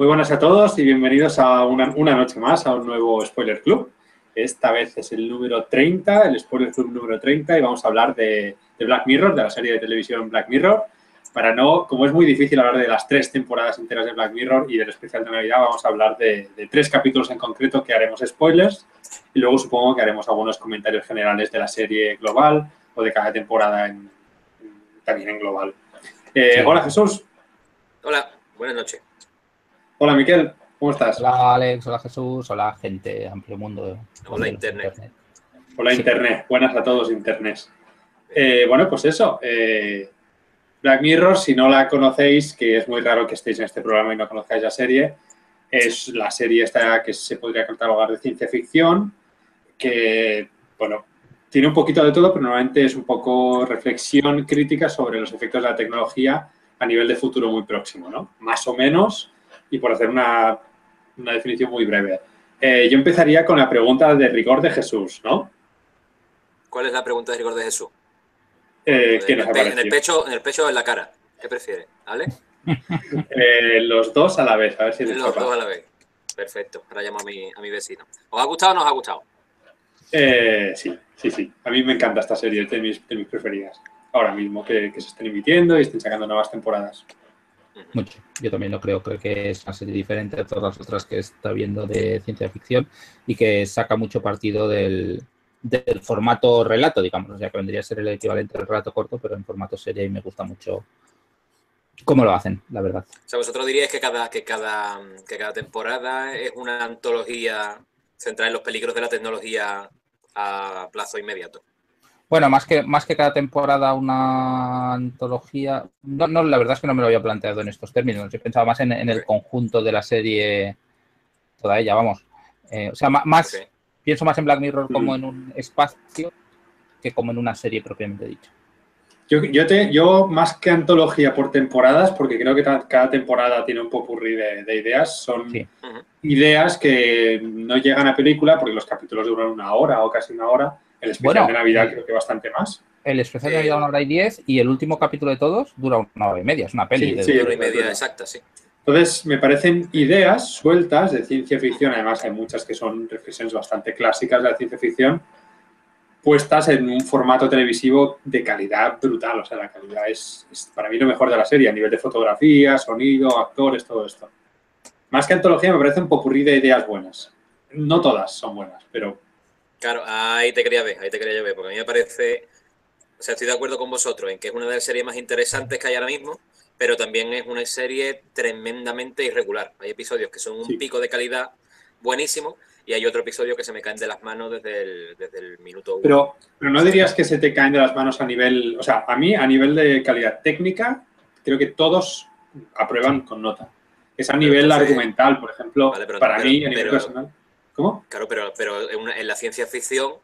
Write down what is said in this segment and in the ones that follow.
Muy buenas a todos y bienvenidos a una, noche más a un nuevo Spoiler Club. Esta vez es el número 30, el Spoiler Club número 30 y vamos a hablar de, Black Mirror, de la serie de televisión Black Mirror. Para no, como es muy difícil hablar de las tres temporadas enteras de Black Mirror y del especial de Navidad, vamos a hablar de, tres capítulos en concreto que haremos spoilers y luego supongo que haremos algunos comentarios generales de la serie global o de cada temporada también en global. Eh, hola Jesús. Hola, buenas noches. Hola, Miquel, ¿cómo estás? Hola, Alex, hola, Jesús, hola, gente, amplio mundo. Hola, Internet. Hola, Internet. Buenas a todos, Internet. Eh, bueno, pues eso. Eh, Black Mirror, si no la conocéis, que es muy raro que estéis en este programa y no conozcáis la serie, es la serie esta que se podría catalogar de ciencia ficción, que, bueno, tiene un poquito de todo, pero normalmente es un poco reflexión crítica sobre los efectos de la tecnología a nivel de futuro muy próximo, ¿no? Más o menos y por hacer una, definición muy breve. Eh, yo empezaría con la pregunta de rigor de Jesús, ¿no? ¿Cuál es la pregunta de rigor de Jesús? Eh, en, el pecho, ¿En el pecho o en la cara? ¿Qué prefiere? ¿Vale? Eh, los dos a la vez, a ver si Los dos a la vez. Perfecto. Ahora llamo a mi, a mi vecino. ¿Os ha gustado o no os ha gustado? sí, sí, sí. A mí me encanta esta serie, es de mis, de mis preferidas. Ahora mismo, que, que se estén emitiendo y estén sacando nuevas temporadas. Mucho. Yo también lo creo. Creo que es una serie diferente a todas las otras que está viendo de ciencia ficción y que saca mucho partido del, formato relato, digamos. O sea, que vendría a ser el equivalente al relato corto, pero en formato serie y me gusta mucho cómo lo hacen, la verdad. O sea, vosotros diríais que cada, que cada, que cada temporada es una antología centrada en los peligros de la tecnología a plazo inmediato. Bueno, más que, más que cada temporada una antología. No, no, la verdad es que no me lo había planteado en estos términos. Yo pensaba más en, el conjunto de la serie, toda ella, vamos. Eh, o sea, más, pienso más en Black Mirror como en un espacio que como en una serie propiamente dicha. Yo, yo, te, yo más que antología por temporadas, porque creo que cada temporada tiene un popurrí de, de ideas, son ideas que no llegan a película porque los capítulos duran una hora o casi una hora el especial de Navidad creo que bastante más. El especial de Navidad una hora y diez y el último capítulo de todos dura una hora y media. Es una peli. Sí, una hora y media exacta, sí. Entonces, me parecen ideas sueltas de ciencia ficción, además hay muchas que son reflexiones bastante clásicas de la ciencia ficción, puestas en un formato televisivo de calidad brutal. O sea, la calidad es, es, para mí lo mejor de la serie, a nivel de fotografía, sonido, actores, todo esto. Más que antología, me parece un popurrí de ideas buenas. No todas son buenas, pero Claro, ahí te quería ver, ahí te quería ver, porque a mí me parece, o sea, estoy de acuerdo con vosotros en que es una de las series más interesantes que hay ahora mismo, pero también es una serie tremendamente irregular. Hay episodios que son un pico de calidad buenísimo y hay otro episodio que se me caen de las manos desde el, desde el minuto uno. Pero, pero no dirías que se te caen de las manos a nivel, o sea, a mí a nivel de calidad técnica, creo que todos aprueban con nota. Es a nivel argumental, por ejemplo, para mí, a nivel personal. ¿Cómo? Claro, pero, pero en, la ciencia ficción,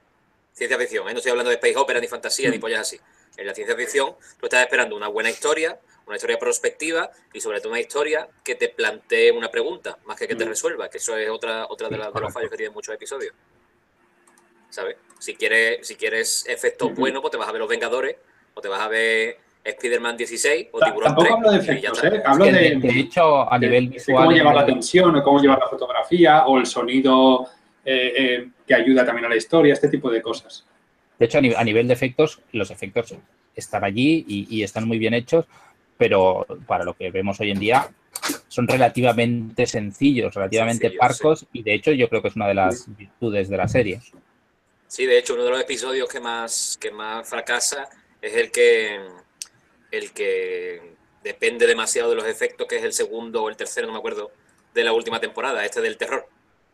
ciencia ficción, ¿eh? no estoy hablando de space opera ni fantasía ni mm. pollas así. En la ciencia ficción, tú estás esperando una buena historia, una historia prospectiva y sobre todo una historia que te plantee una pregunta, más que que te mm. resuelva, que eso es otra, otra de, los fallos que tienen muchos episodios. ¿Sabes? Si quieres, si quieres efectos buenos, pues te vas a ver Los Vengadores o te vas a ver Spider-Man 16 o Tiburón Tampoco hablo de efectos, ¿eh? Hablo de, de, hecho, a nivel visual... cómo llevar la tensión, o cómo llevar la fotografía, o el sonido eh, eh, que ayuda también a la historia, este tipo de cosas. De hecho, a nivel, de efectos, los efectos están allí y, están muy bien hechos, pero para lo que vemos hoy en día son relativamente sencillos, relativamente parcos, y de hecho yo creo que es una de las virtudes de la serie. Sí, de hecho, uno de los episodios que más, que más fracasa es el que el que depende demasiado de los efectos, que es el segundo o el tercero, no me acuerdo, de la última temporada, este del terror,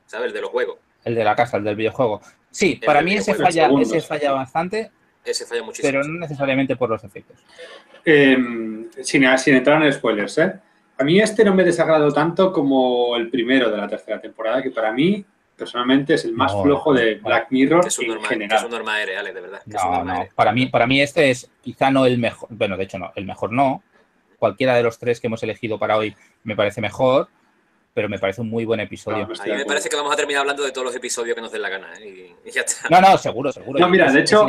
¿sabes? El de los juegos. El de la casa, el del videojuego. Sí, para mí ese falla, ese falla bastante. Ese falla muchísimo. Pero no necesariamente por los efectos. Em, sin, sin, entrar en spoilers, ¿eh? A mí este no me desagrado tanto como el primero de la tercera temporada, que para mí personalmente es el más flojo de Black Mirror es un en general. Es un norma de verdad. No, no. Para mí, para mí este es quizá no el mejor, bueno, de hecho no, el mejor no. Cualquiera de los tres que hemos elegido para hoy me parece mejor, pero me parece un muy buen episodio. a mí me parece que vamos a terminar hablando de todos los episodios que nos den la gana. ¿eh? Y, ya está. No, no, seguro, seguro. No, mira, de hecho,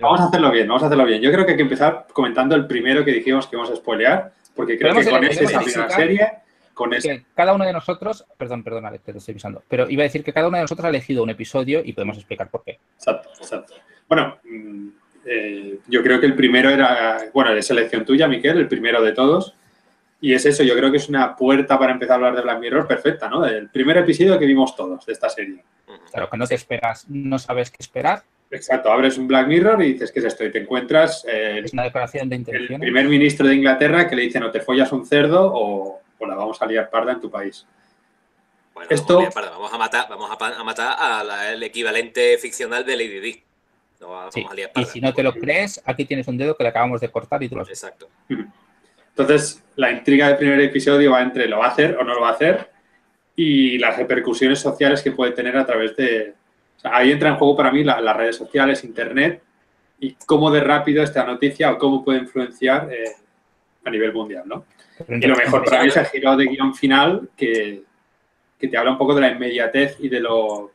vamos a hacerlo bien, vamos a hacerlo bien. Yo creo que hay que empezar comentando el primero que dijimos que vamos a spoilear, porque creo que con este es la primera serie con ese. cada uno de nosotros, perdón, perdón, Alex, te estoy pisando, pero iba a decir que cada uno de nosotros ha elegido un episodio y podemos explicar por qué. Exacto, exacto. Bueno, mm, eh, yo creo que el primero era, bueno, de selección tuya, Miquel, el primero de todos. Y es eso, yo creo que es una puerta para empezar a hablar de Black Mirror perfecta, ¿no? El primer episodio que vimos todos de esta serie. Claro, que no te esperas, no sabes qué esperar. Exacto, abres un Black Mirror y dices, ¿qué es esto? Y te encuentras eh, es una declaración de intención. el primer ministro de Inglaterra que le dice, no te follas un cerdo o, la vamos a liar parda en tu país. Bueno, esto... vamos a matar, vamos a, matar al equivalente ficcional de Lady Di. y si no te lo crees, aquí tienes un dedo que le acabamos de cortar y tú lo has Exacto. Entonces, la intriga del primer episodio va entre lo va a hacer o no lo va a hacer y las repercusiones sociales que puede tener a través de... ahí entra en juego para mí las redes sociales, Internet y cómo de rápido esta noticia o cómo puede influenciar eh, a nivel mundial, ¿no? Y lo mejor para mí es el giro de guion final que, que te habla un poco de la inmediatez y de lo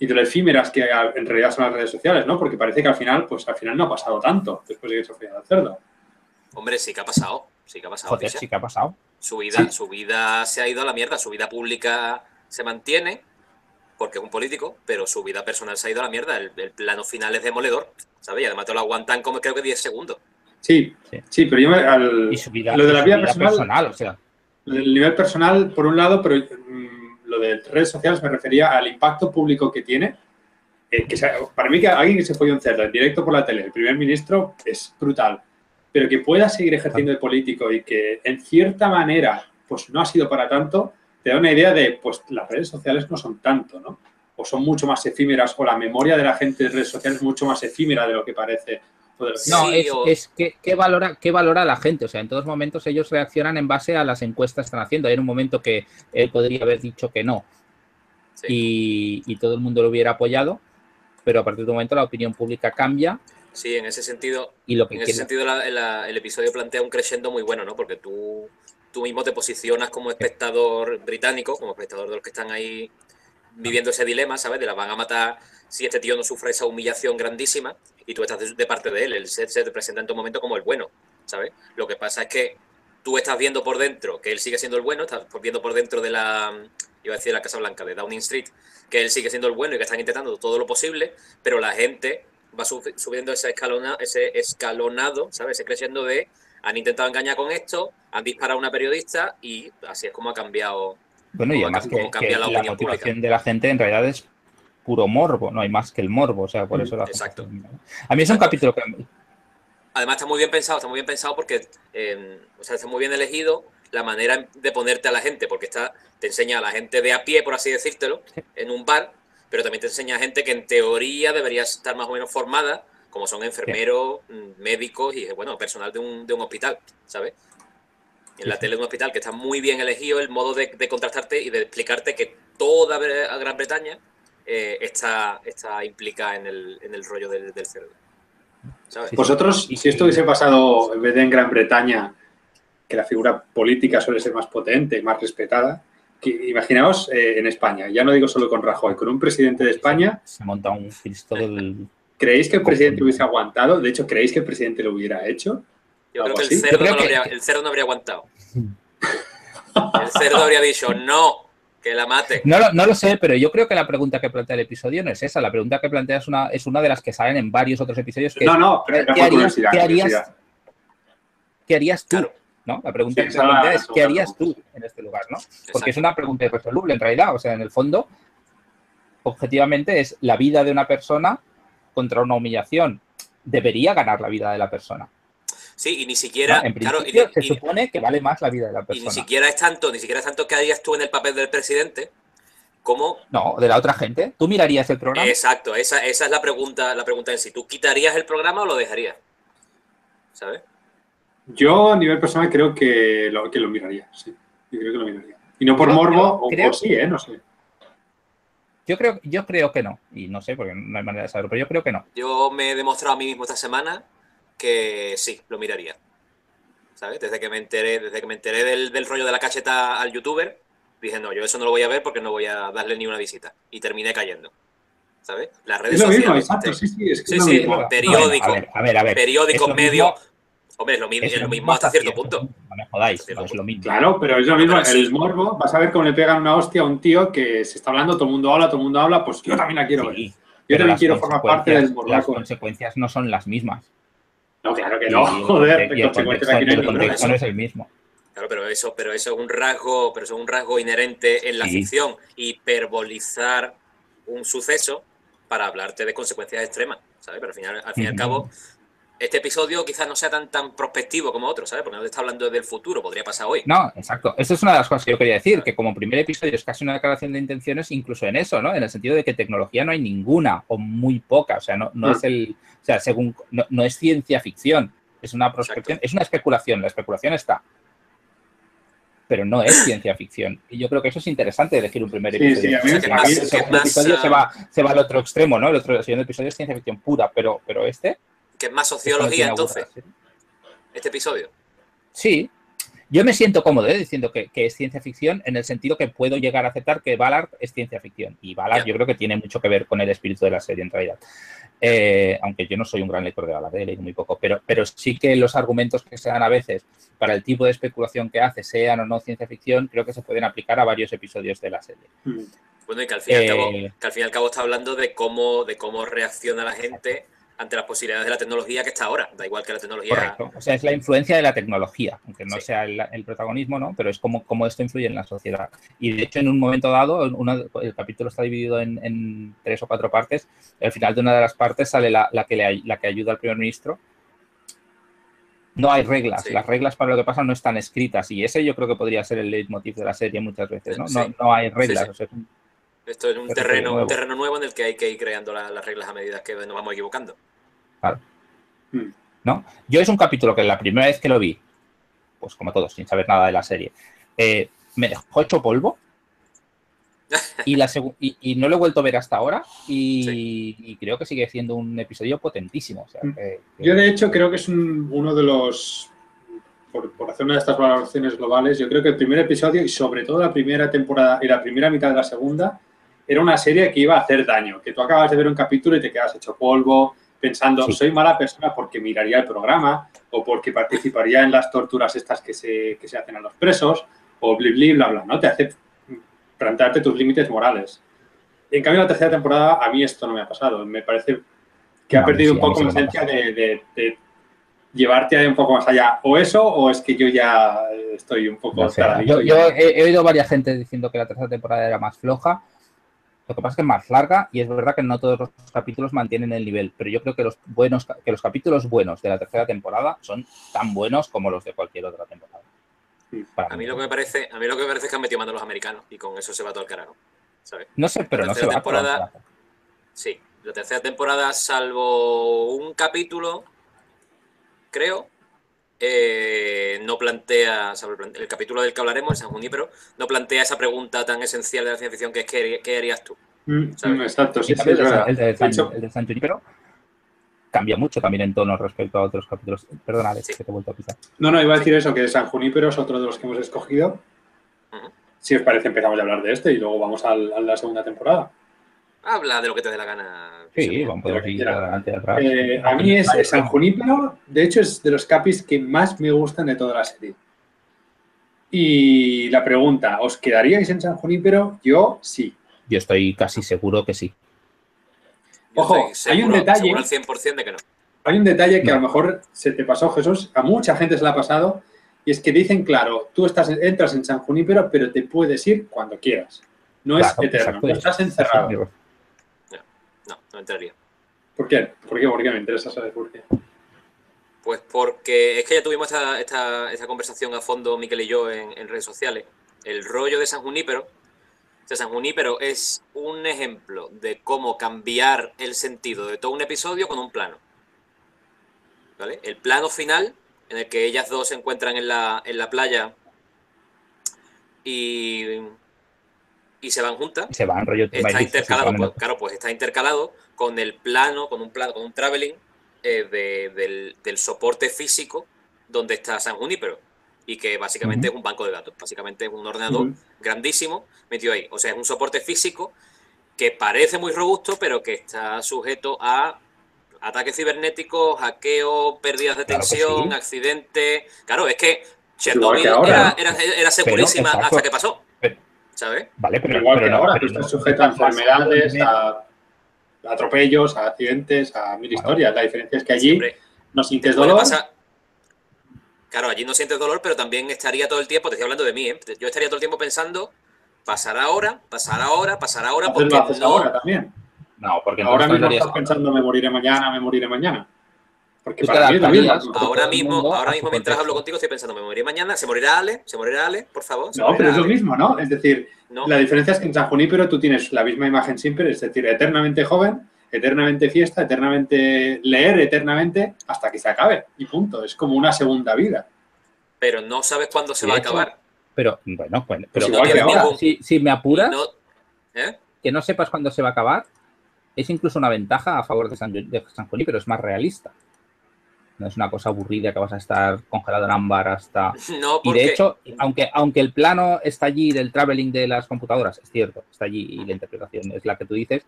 y de lo efímeras que en realidad son las redes sociales, ¿no? Porque parece que al final, pues al final no ha pasado tanto después de que se fue al cerdo. Hombre, sí que ha pasado. Sí que ha pasado. Joder, sí que ha pasado. Su vida, su vida se ha ido a la mierda. Su vida pública se mantiene porque es un político, pero su vida personal se ha ido a la mierda. El, plano final es demoledor, ¿sabes? Y además te lo aguantan como creo que 10 segundos. Sí, sí, pero yo me, al, y su vida, lo de la vida, personal, o sea. El nivel personal, por un lado, pero mm, lo de redes sociales me refería al impacto público que tiene. Eh, que para mí, que alguien que se fue un cerdo en directo por la tele, el primer ministro, es brutal pero que pueda seguir ejerciendo el político y que en cierta manera pues no ha sido para tanto, te da una idea de pues las redes sociales no son tanto, ¿no? O son mucho más efímeras, o la memoria de la gente de redes sociales es mucho más efímera de lo que parece. No, es, que, ¿qué valora, qué valora la gente. O sea, en todos momentos ellos reaccionan en base a las encuestas que están haciendo. Hay un momento que él podría haber dicho que no y, y todo el mundo lo hubiera apoyado, pero a partir de un momento la opinión pública cambia Sí, en ese sentido, y lo que en ese sentido el episodio plantea un crescendo muy bueno, ¿no? Porque tú, tú mismo te posicionas como espectador británico, como espectador de los que están ahí viviendo ese dilema, ¿sabes? De la van a matar si este tío no sufre esa humillación grandísima y tú estás de, parte de él. Set se te presenta en tu momento como el bueno, ¿sabes? Lo que pasa es que tú estás viendo por dentro que él sigue siendo el bueno, estás viendo por dentro de la, iba a decir la Casa Blanca, de Downing Street, que él sigue siendo el bueno y que están intentando todo lo posible, pero la gente va subiendo ese, escalona, ese escalonado, ¿sabes? Ese creciendo de han intentado engañar con esto, han disparado a una periodista y así es como ha cambiado. Bueno, y además que, la, motivación de la gente en realidad es puro morbo, no hay más que el morbo, o sea, por mm, eso la Exacto. A mí es un capítulo que... Además está muy bien pensado, está muy bien pensado porque em, o sea, está muy bien elegido la manera de ponerte a la gente, porque está, te enseña a la gente de a pie, por así decírtelo, en un bar, pero también te enseña gente que en teoría debería estar más o menos formada, como son enfermeros, mm, médicos y, bueno, personal de un, de un hospital, ¿sabes? En la tele de un hospital que está muy bien elegido el modo de, de contrastarte y de explicarte que toda Gran Bretaña eh, está, está implicada en el, en el rollo del, del cerdo. Vosotros, si esto hubiese pasado en vez de en Gran Bretaña, que la figura política suele ser más potente, más respetada, imaginaos eh, en España, ya no digo solo con Rajoy, con un presidente de España. Se monta un Cristo del. ¿Creéis que el presidente hubiese aguantado? De hecho, ¿creéis que el presidente lo hubiera hecho? Yo creo que, el cerdo, no Habría, el cerdo, no habría, aguantado. el cerdo habría dicho, no, que la mate. No, no, lo sé, pero yo creo que la pregunta que plantea el episodio no es esa. La pregunta que plantea es una, es una de las que salen en varios otros episodios. Que no, no, pero ¿qué, harías, ¿qué, harías, ¿qué harías tú? La pregunta que se es, ¿qué harías tú en este lugar, no? Porque es una pregunta irresoluble en realidad, o sea, en el fondo, objetivamente es la vida de una persona contra una humillación. Debería ganar la vida de la persona. Sí, y ni siquiera. En claro, se supone que vale más la vida de la persona. Y ni siquiera es tanto, ni siquiera es tanto que harías tú en el papel del presidente, como. No, de la otra gente. ¿Tú mirarías el programa? Exacto, esa, esa es la pregunta, la pregunta en sí. ¿Tú quitarías el programa o lo dejarías? ¿Sabes? Yo a nivel personal creo que lo, que lo miraría, sí. Yo creo que lo miraría. Y no por morbo, o por sí, ¿eh? No sé. Yo creo, yo creo que no. Y no sé, porque no hay manera de saberlo, pero yo creo que no. Yo me he demostrado a mí mismo esta semana que sí, lo miraría. ¿Sabes? Desde que me enteré, desde que me enteré del, rollo de la cacheta al youtuber, dije, no, yo eso no lo voy a ver porque no voy a darle ni una visita. Y terminé cayendo. ¿Sabes? Las redes sociales. Mismo, exacto, sí, sí, es que sí, periódicos, periódicos medios Hombre, es lo mismo, es lo mismo hasta cierto punto. No me jodáis, no es lo mismo. Claro, pero es lo mismo. Pero sí. El morbo, vas a ver cómo le pegan una hostia a un tío que se está hablando, todo el mundo habla, todo el mundo habla, pues yo también la quiero ver. Yo pero también quiero formar parte del consecuencias- Las consecuencias no son las mismas. No, claro que no, y joder, y el contexto, aquí no el contexto no es el mismo. Claro, pero eso, pero eso es un rasgo, pero eso es un rasgo inherente en la Sí. ficción, hiperbolizar un suceso para hablarte de consecuencias extremas, ¿sabes? Pero al final, al fin y al cabo, este episodio quizás no sea tan tan prospectivo como otros, ¿sabes? Porque no te está hablando del futuro, podría pasar hoy. No, exacto. Esa es una de las cosas que yo quería decir, que como primer episodio es casi una declaración de intenciones, incluso en eso, ¿no? En el sentido de que tecnología no hay ninguna o muy poca. O sea, no, no Mm. es el. O sea, según. No, no es ciencia ficción. Es una prospección, Exacto. es una especulación. La especulación está. Pero no es ciencia ficción. Y yo creo que eso es interesante elegir un primer episodio. sí, a mí- El más, episodio se, va, se va al otro extremo, ¿no? El otro el segundo episodio es ciencia ficción pura, pero, pero este. Que es más sociología, entonces, este episodio. Sí, yo me siento cómodo ¿eh? diciendo que, que es ciencia ficción en el sentido que puedo llegar a aceptar que Ballard es ciencia ficción. Y Ballard yo creo que tiene mucho que ver con el espíritu de la serie en realidad. Eh, aunque yo no soy un gran lector de Ballard, he leído muy poco, pero, pero sí que los argumentos que se dan a veces para el tipo de especulación que hace, sean o no ciencia ficción, creo que se pueden aplicar a varios episodios de la serie. Mm. Bueno, y que al fin y al cabo, Eh, que al fin y al cabo está hablando de cómo, de cómo reacciona la gente ante las posibilidades de la tecnología que está ahora. Da igual que la tecnología. Correcto. O sea, es la influencia de la tecnología, aunque no Sí. sea el, el protagonismo, ¿no? Pero es como, como esto influye en la sociedad. Y de hecho, en un momento dado, el capítulo está dividido en, en tres o cuatro partes. Al final de una de las partes sale la, la que, le, la que ayuda al primer ministro. No hay reglas. Sí. Las reglas para lo que pasa no están escritas. Y ese yo creo que podría ser el leitmotiv de la serie muchas veces, ¿no? No, Sí. no hay reglas. O sea, es un- Esto es un terreno, nuevo. un terreno nuevo en el que hay que ir creando la- las reglas a medida que nos vamos equivocando. Mm. ¿no? Yo es un capítulo que la primera vez que lo vi, pues como todos, sin saber nada de la serie, eh, me dejó hecho polvo. Y, la y, y no lo he vuelto a ver hasta ahora y, y creo que sigue siendo un episodio potentísimo. o sea, Mm. que- que- Yo, de hecho, creo que es un- uno de los. Por, por hacer una de estas valoraciones globales, yo creo que el primer episodio y sobre todo la primera temporada y la primera mitad de la segunda era una serie que iba a hacer daño. Que tú acabas de ver un capítulo y te quedas hecho polvo, pensando, Sí. soy mala persona porque miraría el programa o porque participaría en las torturas estas que se, que se hacen a los presos o bli, bli, bla, bla, ¿no? Te hace plantearte tus límites morales. En cambio, la tercera temporada, a mí esto no me ha pasado. Me parece que ha No, perdido sí, un poco la ha esencia de, de- de llevarte un poco más allá. O eso, o es que yo ya estoy un poco no sé, yo, he, he oído varias gente diciendo que la tercera temporada era más floja. Lo que pasa es que es más larga y es verdad que no todos los capítulos mantienen el nivel, pero yo creo que los buenos que los capítulos buenos de la tercera temporada son tan buenos como los de cualquier otra temporada. Para A mí mí. lo que me parece, a mí lo que me parece es que han metido mano a los americanos y con eso se va todo el carajo. ¿Sabes? No sé, pero La no se tercera va. temporada-. Sí, la tercera temporada, salvo un capítulo, creo, eh, no plantea, el, capítulo del que hablaremos, el San Junípero, no plantea esa pregunta tan esencial de la ciencia ficción que es ¿qué, qué harías tú? Mm, mm, exacto, sí, En sí, el, de, el, San, el de San Junípero cambia mucho también en tono respecto a otros capítulos. Perdona, Alex, Sí. que te he vuelto a pisar. no, no, iba a decir eso, que San Junípero es otro de los que hemos escogido. Si os parece, empezamos a hablar de este y luego vamos al- a la segunda temporada. Habla de lo que te dé la gana. Sí, vamos a ir adelante atrás. Eh, a mí es San Junípero, de hecho es de los capis que más me gustan de toda la serie. Y la pregunta, ¿os quedaríais en San Junípero? Yo sí. Yo estoy casi seguro que sí. Ojo, hay un detalle. Seguro al 100% de que no. Hay un detalle que No. a lo mejor se te pasó, Jesús, a mucha gente se le ha pasado, y es que dicen, claro, tú estás, entras en San Junípero, pero te puedes ir cuando quieras. No es eterno, no estás encerrado. No, entraría. ¿Por qué? ¿Por qué? ¿Por qué? Me interesa saber por qué. Pues porque es que ya tuvimos esta, esta, esta conversación a fondo, Miquel y yo, en, en redes sociales. El rollo de San Junípero. O sea, San Junípero es un ejemplo de cómo cambiar el sentido de todo un episodio con un plano. ¿Vale? El plano final, en el que ellas dos se encuentran en la, en la playa y, y se van juntas, Se van rollo está intercalado, pues, claro, pues está intercalado con el plano, con un plano, con un traveling eh, de- del, del soporte físico donde está San Junípero. Y que básicamente es un banco de datos, básicamente es un ordenador grandísimo metido ahí. O sea, es un soporte físico que parece muy robusto, pero que está sujeto a ataques cibernéticos, hackeo, pérdidas de Claro tensión, sí. accidentes. Claro, es que Chernobyl que era, era, era segurísima hasta que pasó. ¿Sabes? Vale, pero, Igual pero que no, ahora, pero tú no- estás sujeto a enfermedades, a, a atropellos, a accidentes, a mil historias. La diferencia es que allí Siempre. no sientes Bueno, dolor. pasa- Claro, allí no sientes dolor, pero también estaría todo el tiempo, te estoy hablando de mí, ¿eh? yo estaría todo el tiempo pensando, pasará ahora, pasará ahora, pasará ahora, porque lo haces no, ahora también. No, porque Ahora mismo estarías- estás pensando, me moriré mañana, me moriré mañana. Porque para mí ahora mismo, mundo ahora mismo mientras hablo contigo estoy pensando, me moriré mañana, se morirá Ale, se morirá Ale, por favor. No, pero es lo mismo, ¿no? Es decir, No, la diferencia es que en San Junípero tú tienes la misma imagen siempre, es decir, eternamente joven, eternamente fiesta, eternamente leer, eternamente, hasta que se acabe. Y punto. Es como una segunda vida. pero no sabes cuándo se va a acabar. Pero, bueno, bueno, pero Pues igual que ahora, ahora. si, si me apuras, No, ¿eh? que no sepas cuándo se va a acabar, es incluso una ventaja a favor de San, de San Juní, pero es más realista. No es una cosa aburrida que vas a estar congelado en ámbar hasta... No, Y porque de hecho, aunque, aunque el plano está allí del traveling de las computadoras, es cierto, está allí y la interpretación es la que tú dices,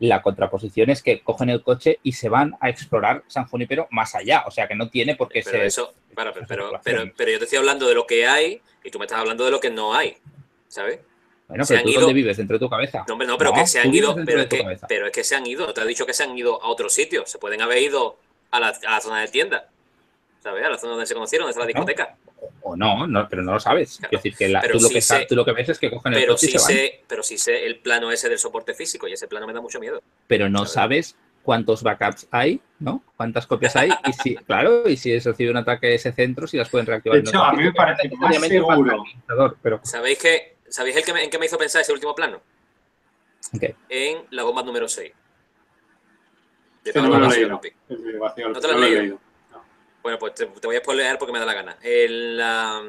la contraposición es que cogen el coche y se van a explorar San Junípero más allá. O sea que no tiene por qué pero ser... eso, pero, pero, especulación. pero, pero yo te estoy hablando de lo que hay y tú me estás hablando de lo que no hay, ¿sabes? Bueno, se pero han tú ido- dónde vives, dentro de tu cabeza. No, pero No, que se han ido, pero es, que, cabeza. pero es que se han ido, no te he dicho que se han ido a otro sitio, se pueden haber ido a la, a la zona de tienda, ¿sabes? A la zona donde se conocieron, donde está la discoteca. O no, no, pero no lo sabes. Claro. Quiero decir que la- tú, lo sí que sa- sé- tú lo que ves es que cogen el Pero coche y sí, se van. sé, pero sí sé el plano ese del soporte físico y ese plano me da mucho miedo. pero no sabes cuántos backups hay, ¿no? Cuántas copias hay y si, claro, y si es recibe un ataque a ese centro, si las pueden reactivar. De hecho, otro a mí me parece que más seguro. pero ¿Sabéis que, ¿sabéis el que me- en qué me hizo pensar ese último plano? En la bomba número 6. No me lo he García leído. Lupi. Es de Vacío, ¿No te lo has no lo he leído? leído. Bueno, pues te, te voy a spoilear porque me da la gana. El, la-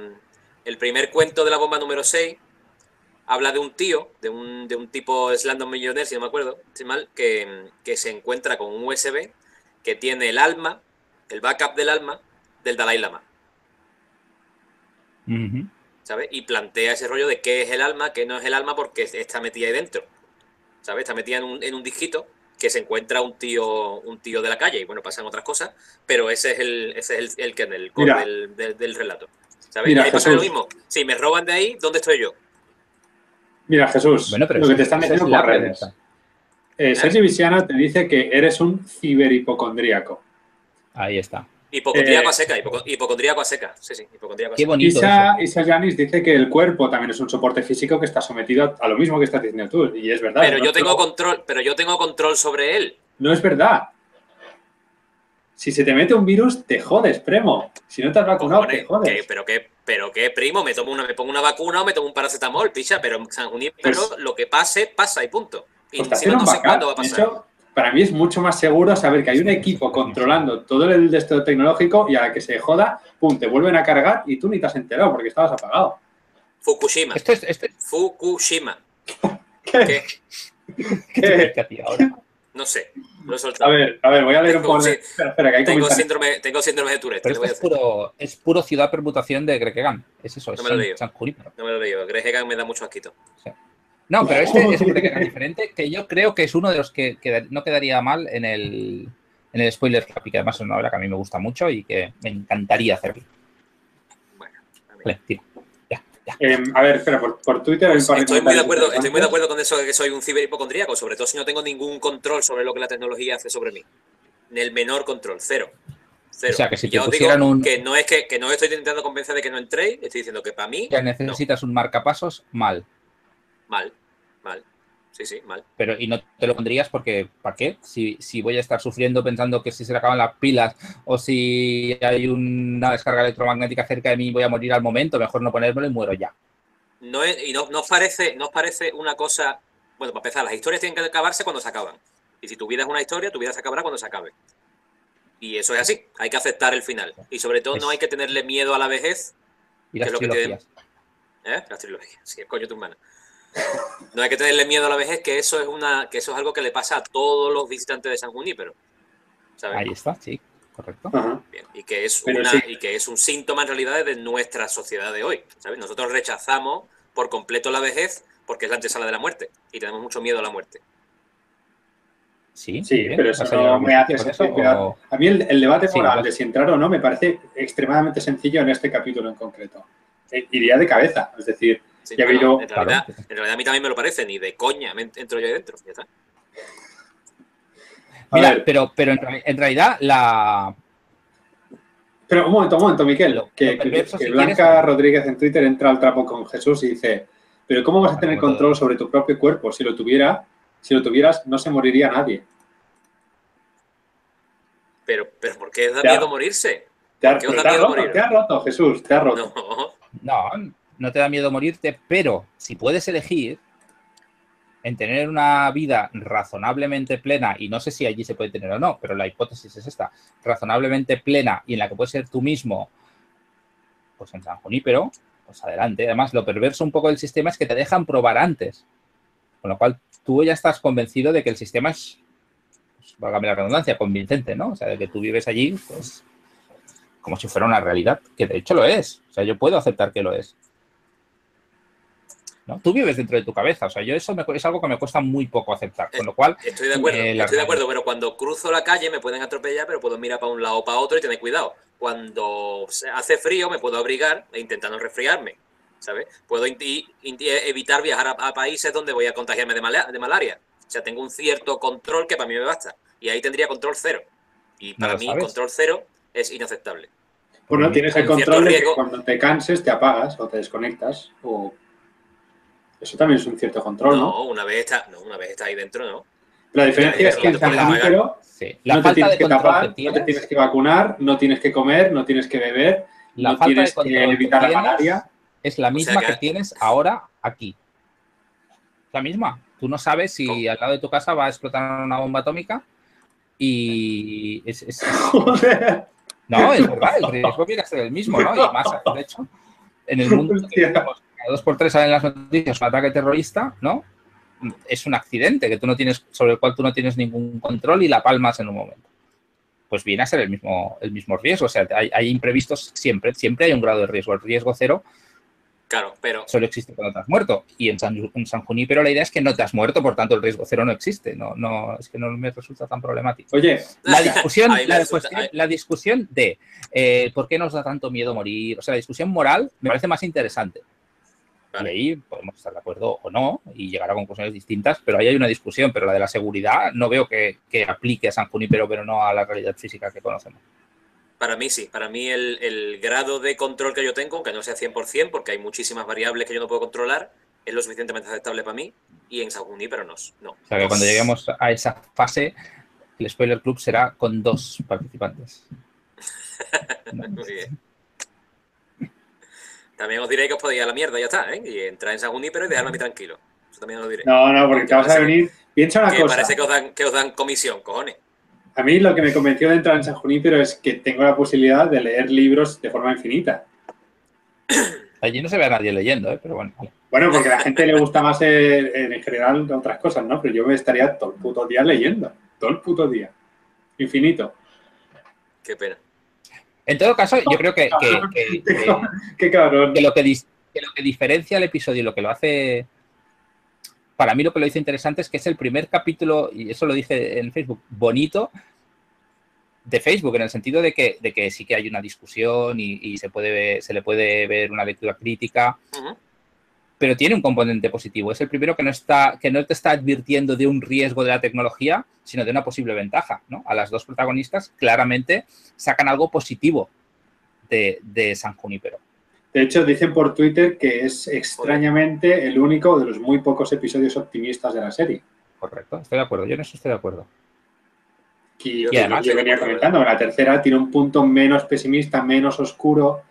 el primer cuento de la bomba número 6 habla de un tío, de un, de un tipo Slandon Millionaire, si no me acuerdo, si mal, que, que se encuentra con un USB que tiene el alma, el backup del alma del Dalai Lama. ¿sabes? Y plantea ese rollo de qué es el alma, qué no es el alma, porque está metida ahí dentro, ¿sabes? Está metida en un, en un disquito que se encuentra un tío, un tío de la calle, y bueno, pasan otras cosas, pero ese es el, ese es el, el que en el core del, del- del relato. ¿Sabes? Mira, y ahí pasa lo mismo. Si me roban de ahí, ¿dónde estoy yo? Mira, Jesús, Bueno, pero lo que te están esa es por redes. Eh, Sergio Viciana te dice que eres un ciberhipocondríaco. Ahí está. Hipocondríaco Eh, a seca, hipoco- hipocondríaco a seca. Sí, sí, hipocondríaco a Qué bonito Isa. Isa Yanis dice que el cuerpo también es un soporte físico que está sometido a, a lo mismo que estás diciendo tú. Y es verdad. Pero no, yo tengo control, pero yo tengo control sobre él. no es verdad. Si se te mete un virus, te jodes, primo. Si no te has vacunado, Cojones, te jodes. ¿qué? pero qué, pero qué, primo, me tomo una, me pongo una vacuna o me tomo un paracetamol, picha, pero en San Junípero Pues- lo que pase, pasa y punto. Y Pues encima no sé cuándo va a De pasar. hecho, para mí es mucho más seguro saber que hay un equipo controlando todo el desto tecnológico y a la que se joda, pum, te vuelven a cargar y tú ni te has enterado porque estabas apagado. Fukushima. Esto es, esto es Fukushima. ¿Qué? ¿Qué? No sé. Lo he A ver, a ver, voy a leer un Tengo- poco de... sí. Espera, espera, que hay Tengo síndrome, tengo síndrome de Tourette. Pero ¿qué le esto voy a es puro, es puro ciudad permutación de Grekegan. Es eso, es No me lo San, leído. San Junípero. No me lo he leído. Greg Egan me da mucho asquito. No, pero este es un diferente que yo creo que es uno de los que no quedaría mal en el, en el spoiler que además es una obra que a mí me gusta mucho y que me encantaría hacerlo. Bueno, a mí. Vale, tira. Ya, ya. Eh, a ver, espera, por, por Twitter de Estoy muy de acuerdo, estoy muy de acuerdo con eso de que soy un ciberhipocondríaco, sobre todo si no tengo ningún control sobre lo que la tecnología hace sobre mí. Ni el menor control, cero. Cero. O sea, que si Y te ya os digo pusieran un- que no es que, que no estoy intentando convencer de que no entréis, estoy diciendo que para mí, Ya necesitas un marcapasos mal, mal. Sí, sí, mal. Pero, y no te lo pondrías porque, ¿para qué? Si, si voy a estar sufriendo pensando que si se le acaban las pilas o si hay una descarga electromagnética cerca de mí voy a morir al momento, mejor no ponérmelo y muero ya. No es, y no, no os parece, no os parece una cosa. Bueno, para empezar, las historias tienen que acabarse cuando se acaban. Y si tu vida es una historia, tu vida se acabará cuando se acabe. Y eso es así, hay que aceptar el final. Y sobre todo, no Es- hay que tenerle miedo a la vejez, Y ¿Qué las es lo que te- trilogías. ¿eh? Las trilogías, sí, el coño tu hermana. No hay que tenerle miedo a la vejez, que eso es una, que eso es algo que le pasa a todos los visitantes de San Junípero. ¿sabes? Ahí está, sí, correcto. Bien, y que es Pero una sí. y que es un síntoma en realidad de nuestra sociedad de hoy ¿sabes? nosotros rechazamos por completo la vejez porque es la antesala de la muerte y tenemos mucho miedo a la muerte Sí, Sí, bien, pero eso ¿vas a llevar no algún me hace o- A mí el, el debate Sí, moral de si entrar o no me parece extremadamente sencillo en este capítulo en concreto. Eh, Iría de cabeza, es decir, Sí, Ya yo- en, realidad, Claro. en realidad a mí también me lo parece, ni de coña me entro yo ahí dentro. Ya está. Mira, pero, pero en, reali- en realidad la, pero un momento, un momento, Miquel, Lo- que, lo que- perverso, que si Blanca quieres- Rodríguez en Twitter entra al trapo con Jesús y dice, pero ¿cómo vas a Bueno, tener control sobre tu propio cuerpo? Si lo tuviera, si lo tuvieras, no se moriría nadie. Pero, pero ¿por qué da miedo morirse? Te ha, ¿Qué os pero da te ha miedo roto, morir? te ha roto, Jesús, te ha roto. No. No, no te da miedo morirte, pero si puedes elegir en tener una vida razonablemente plena, y no sé si allí se puede tener o no, pero la hipótesis es esta, razonablemente plena y en la que puedes ser tú mismo, pues en San Junípero, pues adelante. Además, lo perverso un poco del sistema es que te dejan probar antes, con lo cual tú ya estás convencido de que el sistema es, pues, válgame la redundancia, convincente, ¿no? O sea, de que tú vives allí, pues como si fuera una realidad, que de hecho lo es. O sea, yo puedo aceptar que lo es. ¿No? Tú vives dentro de tu cabeza. O sea, yo eso me- es algo que me cuesta muy poco aceptar. Con lo cual, Estoy de acuerdo, Eh, la estoy de acuerdo, pero cuando cruzo la calle me pueden atropellar, pero puedo mirar para un lado o para otro y tener cuidado. Cuando hace frío me puedo abrigar e intentar no resfriarme, ¿sabes? Puedo evitar viajar a, a países donde voy a contagiarme de, mala- de malaria. O sea, tengo un cierto control que para mí me basta. Y ahí tendría control cero. Y para mí sabes. control cero es inaceptable. Bueno, tienes el control de que cuando te canses te apagas o te desconectas. O... Eso también es un cierto control, ¿no? No, una vez está, no, una vez está ahí dentro, no. La diferencia es que en San sí. La no te tienes de que tapar, que no te tienes que vacunar, no tienes que comer, no tienes que beber, la no falta de tienes que control que evitar la malaria. es la misma que- que tienes ahora aquí. La misma. Tú no sabes si ¿Cómo? al lado de tu casa va a explotar una bomba atómica y es, es- Joder. No, es verdad, el riesgo viene a ser el mismo, ¿no? Y más, de hecho, en el mundo que vivimos, dos por tres salen las noticias un ataque terrorista, ¿no? Es un accidente que tú no tienes, sobre el cual tú no tienes ningún control y la palmas en un momento. Pues viene a ser el mismo, el mismo riesgo. O sea, hay, hay imprevistos siempre, siempre hay un grado de riesgo. El riesgo cero Claro, pero solo existe cuando te has muerto. Y en San, en San Junípero la idea es que no te has muerto, por tanto el riesgo cero no existe. No, no, es que no me resulta tan problemático. Oye, La discusión, resulta- cuestión- la discusión de eh, por qué nos da tanto miedo morir, o sea, la discusión moral me parece más interesante. Vale. Y ahí podemos estar de acuerdo o no y llegar a conclusiones distintas, pero ahí hay una discusión. Pero la de la seguridad no veo que, que aplique a San Junípero, pero no a la realidad física que conocemos. Para mí sí, para mí el, el grado de control que yo tengo, aunque no sea 100%, porque hay muchísimas variables que yo no puedo controlar, es lo suficientemente aceptable para mí y en San pero no. no. O sea, que cuando lleguemos a esa fase, el Spoiler Club será con dos participantes. Muy bien. También os diré que os podéis ir a la mierda y ya está, ¿eh? Y entrar en San pero y dejarme a mí tranquilo. Eso también os lo diré. no, no, porque te vas a venir. Piensa una que cosa. parece que os, dan, que os dan comisión, cojones. A mí lo que me convenció de entrar en San Junípero es que tengo la posibilidad de leer libros de forma infinita. Allí no se ve a nadie leyendo, ¿eh? pero bueno. Bueno, porque a la gente le gusta más en general otras cosas, ¿no? Pero yo me estaría todo el puto día leyendo. Todo el puto día. Infinito. Qué pena. En todo caso, yo creo que, que- que- que- Qué cabrón. que lo que, lo que diferencia el episodio y lo que lo hace, para mí lo que lo hizo interesante es que es el primer capítulo, y eso lo dije en Facebook, bonito de Facebook, en el sentido de que, de que sí que hay una discusión y, y se, puede ver- se le puede ver una lectura crítica. Pero tiene un componente positivo. Es el primero que no, está, que no te está advirtiendo de un riesgo de la tecnología, sino de una posible ventaja. ¿no? A las dos protagonistas claramente sacan algo positivo de, de San Junípero. De hecho, dicen por Twitter que es extrañamente el único de los muy pocos episodios optimistas de la serie. Correcto, estoy de acuerdo. Yo en eso estoy de acuerdo. Y, Yo yo además- venía comentando, la tercera tiene un punto menos pesimista, menos oscuro,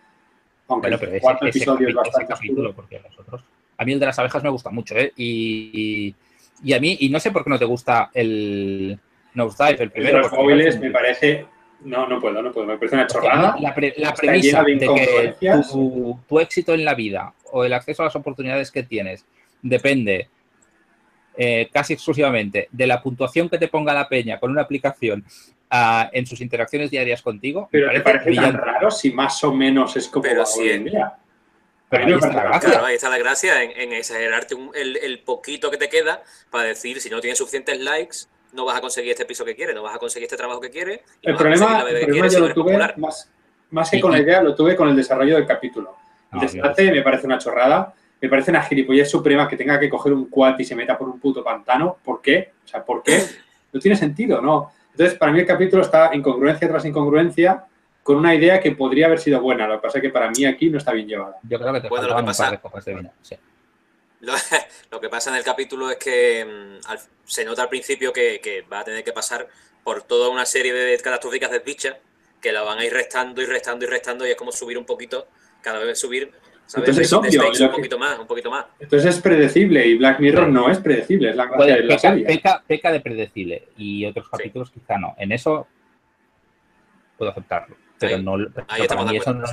aunque Bueno, pero el cuarto ese episodio es ese bastante capítulo, oscuro. porque los otros. A mí el de las abejas me gusta mucho, ¿eh? Y, y a mí, y no sé por qué no te gusta el Nosedive, el El de primero. los móviles parece me parece. No, no puedo, no puedo. Me parece una chorrada. La, pre- la premisa de de, que tu, tu éxito en la vida o el acceso a las oportunidades que tienes depende eh, casi exclusivamente de la puntuación que te ponga la peña con una aplicación ah, en sus interacciones diarias contigo. me Pero te parece tan raro si más o menos es como Pero en día. Pero ahí está la gracia. Claro, ahí está la gracia en, en exagerarte un- el, el poquito que te queda para decir, si no tienes suficientes likes, no vas a conseguir este piso que quieres, no vas a conseguir este trabajo que quieres. El problema, el problema yo lo tuve más, más que con la idea, lo tuve con el desarrollo del capítulo. El desastre me parece una chorrada, me parece una gilipollez suprema que tenga que coger un quad y se meta por un puto pantano. ¿Por qué? O sea, ¿por qué? No tiene sentido, ¿no? Entonces, para mí el capítulo está incongruencia tras incongruencia con una idea que podría haber sido buena. Lo que pasa es que para mí aquí no está bien llevada. Yo creo que te bueno, lo que pasa, de copas de vino. Sí. Lo, que pasa en el capítulo es que mm, se nota al principio que, va a tener que pasar por toda una serie de catastróficas desdichas que la van a ir restando y restando y restando y es como subir un poquito, cada vez subir Entonces es obvio. un poquito más, un poquito más. Entonces es predecible y Black Mirror no es predecible, es la gracia de la peca, serie. Peca, de predecible y otros capítulos quizá no. En eso puedo aceptarlo. Pero no, ahí para mí eso no lo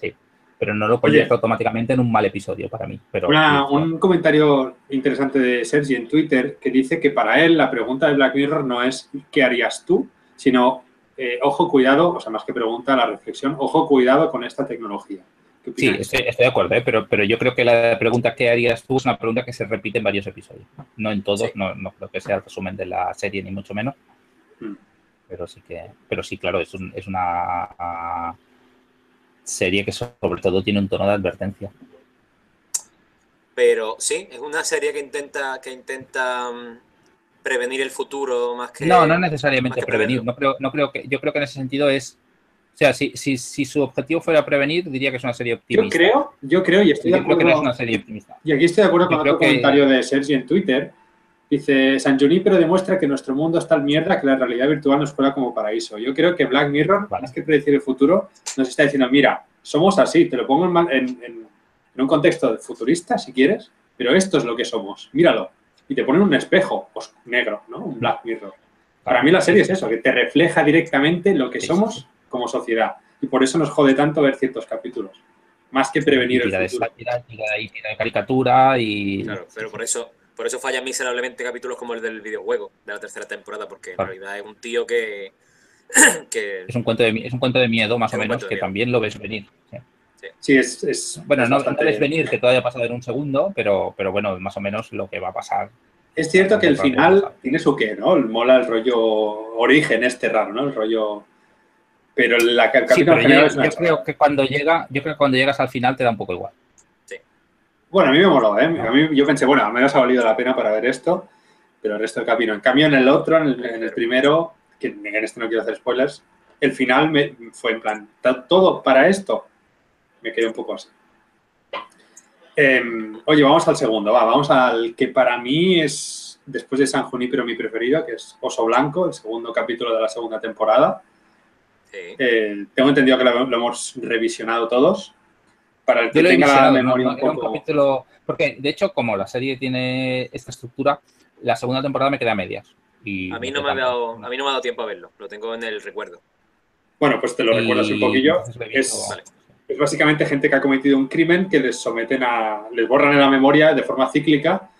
sí, pero no lo convierto automáticamente en un mal episodio para mí. Pero, un comentario interesante de Sergi en Twitter que dice que para él la pregunta de Black Mirror no es ¿qué harías tú? sino eh, ojo, cuidado, o sea, más que pregunta, la reflexión, ojo, cuidado con esta tecnología. Sí, estoy, de acuerdo, ¿eh? pero, pero yo creo que la pregunta ¿qué harías tú? es una pregunta que se repite en varios episodios. No en todos, no, no, creo que sea el resumen de la serie, ni mucho menos. Hmm. Pero sí que, pero sí, claro, es, un, es una serie que sobre todo tiene un tono de advertencia. Pero sí, es una serie que intenta, que intenta mm, prevenir el futuro más que. No, no necesariamente prevenir. No creo, no creo que, yo creo que en ese sentido es. O sea, si, si, si, su objetivo fuera prevenir, diría que es una serie optimista. Yo creo, yo creo y estoy de acuerdo. Creo que no es una serie optimista. Y aquí estoy de acuerdo con otro comentario de Sergi en Twitter. Dice, San Junipero demuestra que nuestro mundo es tal mierda que la realidad virtual nos fuera como paraíso. Yo creo que Black Mirror, más que predecir el futuro, nos está diciendo, mira, somos así, te lo pongo en, en, un contexto futurista, si quieres, pero esto es lo que somos, míralo. Y te ponen un espejo pues, negro, ¿no? Un Black Mirror. Para mí la serie es eso, que te refleja directamente lo que somos como sociedad. Y por eso nos jode tanto ver ciertos capítulos. Más que prevenir el futuro. De de caricatura y... Claro, pero por eso, por eso fallan miserablemente capítulos como el del videojuego de la tercera temporada, porque en realidad es un tío que, Es, un cuento de, es un cuento de miedo, más o menos, que también lo ves venir. Sí, es, Bueno, no, ves venir que todavía ha pasado en un segundo, pero, pero bueno, más o menos lo que va a pasar. Es cierto que el final tiene su qué, ¿no? Mola el rollo origen este raro, ¿no? El rollo... Pero la sí, pero yo, yo creo que cuando llega, yo creo que cuando llegas al final te da un poco igual. Sí. Bueno, a mí me moló, ¿eh? A mí, yo pensé, bueno, al menos ha valido la pena para ver esto, pero el resto del camino. En cambio, en el otro, en el primero, que en este no quiero hacer spoilers, el final me fue en plan, todo para esto. Me quedé un poco así. Em, oye, vamos al segundo, va, vamos al que para mí es, después de San Junípero, mi preferido, que es Oso Blanco, el segundo capítulo de la segunda temporada. Eh, tengo entendido que lo, hemos revisionado todos. Para el que tenga la memoria un poco. capítulo, porque, de hecho, como la serie tiene esta estructura, la segunda temporada me queda a medias a, mí no me ha dado, a mí no me ha dado tiempo a verlo, lo tengo en el recuerdo. Bueno, pues te lo recuerdas un poquillo. Es, básicamente gente que ha cometido un crimen que les someten a. les borran en la memoria de forma cíclica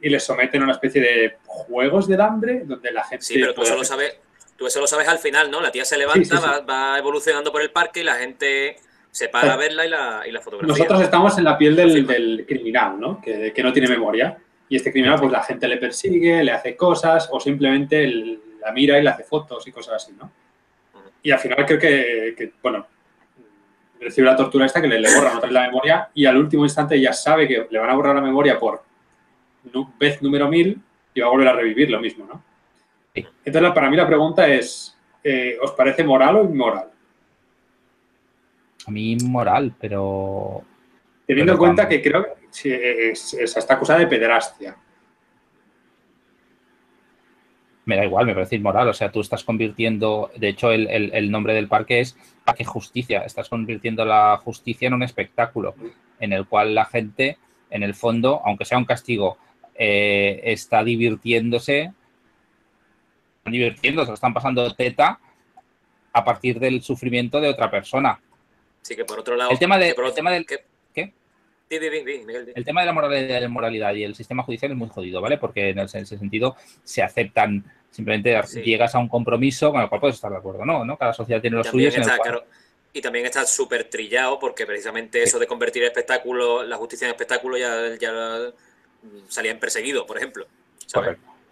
y les someten a una especie de juegos del hambre donde la gente. Sí, pero tú eso, lo sabes, tú eso lo sabes al final, ¿no? La tía se levanta, Va, evolucionando por el parque y la gente se para a verla y la, y la fotografía. Nosotros estamos en la piel del, del criminal, ¿no? Que, que, no tiene memoria. Y este criminal, pues la gente le persigue, le hace cosas o simplemente la mira y le hace fotos y cosas así, ¿no? Y al final creo que, bueno, recibe la tortura esta que le, le borran otra vez la memoria y al último instante ya sabe que le van a borrar la memoria por vez número mil y va a volver a revivir lo mismo, ¿no? Entonces, para mí la pregunta es, eh, ¿os parece moral o inmoral? A mí inmoral, pero... Teniendo en cuenta que creo que está acusada de pederastia. Me da igual, me parece inmoral. O sea, tú estás convirtiendo, de hecho, el, nombre del parque es Parque Justicia. Estás convirtiendo la justicia en un espectáculo en el cual la gente, en el fondo, aunque sea un castigo, eh, está divirtiéndose, están divirtiéndose, están pasando teta a partir del sufrimiento de otra persona. Sí, que por otro lado. El tema, de, el tema del. El tema de la moralidad, y el sistema judicial es muy jodido, ¿vale? Porque en ese sentido se aceptan, simplemente llegas a un compromiso con el cual puedes estar de acuerdo, ¿no? ¿no? Cada sociedad tiene los suyos. Y también está súper trillado porque precisamente eso de convertir el espectáculo, la justicia en espectáculo ya, ya salían perseguidos, por ejemplo.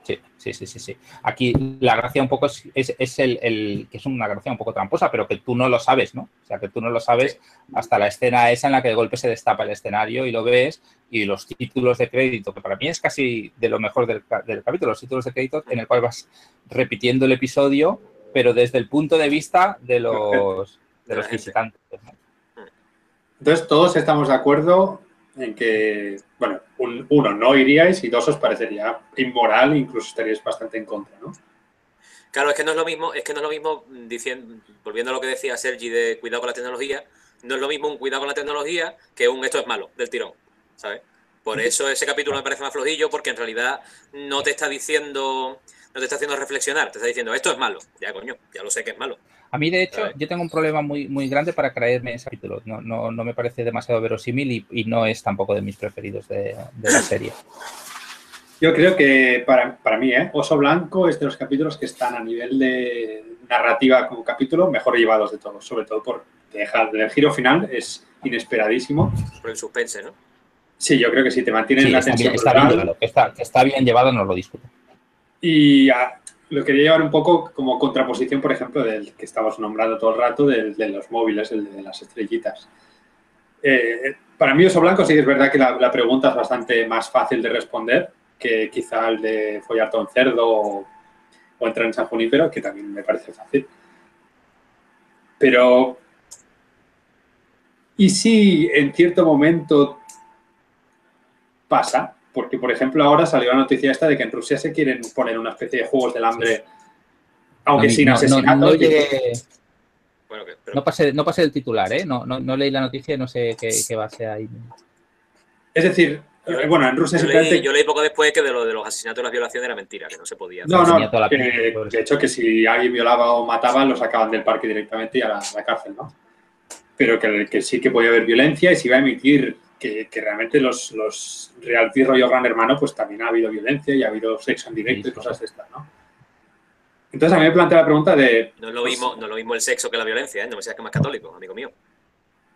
Sí, sí, sí, sí, sí. Aquí la gracia un poco es, es, el, que es una gracia un poco tramposa, pero que tú no lo sabes, ¿no? O sea, que tú no lo sabes hasta la escena esa en la que de golpe se destapa el escenario y lo ves y los títulos de crédito, que para mí es casi de lo mejor del, capítulo, los títulos de crédito en el cual vas repitiendo el episodio, pero desde el punto de vista de los, de los visitantes. Entonces, todos estamos de acuerdo en que, bueno, uno, no iríais y dos, os parecería inmoral, incluso estaríais bastante en contra, ¿no? Claro, es que no es lo mismo, es que no es lo mismo diciendo, volviendo a lo que decía Sergi de cuidado con la tecnología, no es lo mismo un cuidado con la tecnología que un esto es malo, del tirón, ¿sabes? Por eso ese capítulo me parece más flojillo, porque en realidad no te está diciendo, no te está haciendo reflexionar, te está diciendo esto es malo. Ya, coño, ya lo sé que es malo. A mí, de hecho, yo tengo un problema muy, muy grande para creerme ese capítulo. No, no, no me parece demasiado verosímil y, no es tampoco de mis preferidos de, la serie. Yo creo que para, para, mí, ¿eh? Oso Blanco es de los capítulos que están a nivel de narrativa como capítulo mejor llevados de todos, sobre todo por dejar el giro final es inesperadísimo. Por el suspense, ¿no? Sí, yo creo que sí, te mantienen la atención. Está bien, llevado, está, está bien llevado, no lo discuto. Y lo quería llevar un poco como contraposición, por ejemplo, del que estamos nombrando todo el rato, de los móviles, el de las estrellitas. Eh, para mí, Oso Blanco, sí es verdad que la, pregunta es bastante más fácil de responder que quizá el de follarte un cerdo o, entrar en San Junípero, que también me parece fácil. Pero, ¿y si en cierto momento pasa? Porque, por ejemplo, ahora salió la noticia esta de que en Rusia se quieren poner una especie de juegos del hambre, aunque sin asesinato. No, no, pasé, no el titular, ¿eh? No, no, leí la noticia y no sé qué, qué base hay. Es decir, eh, bueno, en Rusia yo leí, yo leí poco después que de lo de los asesinatos y las violaciones era mentira, que no se podía. No, no, de hecho que si alguien violaba o mataba, lo sacaban del parque directamente y a la, cárcel, ¿no? Pero que, que, sí que podía haber violencia y se iba a emitir que, realmente los, los reality rollo gran hermano, pues también ha habido violencia y ha habido sexo en directo y cosas de estas, ¿no? Entonces a mí me plantea la pregunta de... No es lo, mismo, no lo mismo el sexo que la violencia, ¿eh? No me seas que más católico, amigo mío.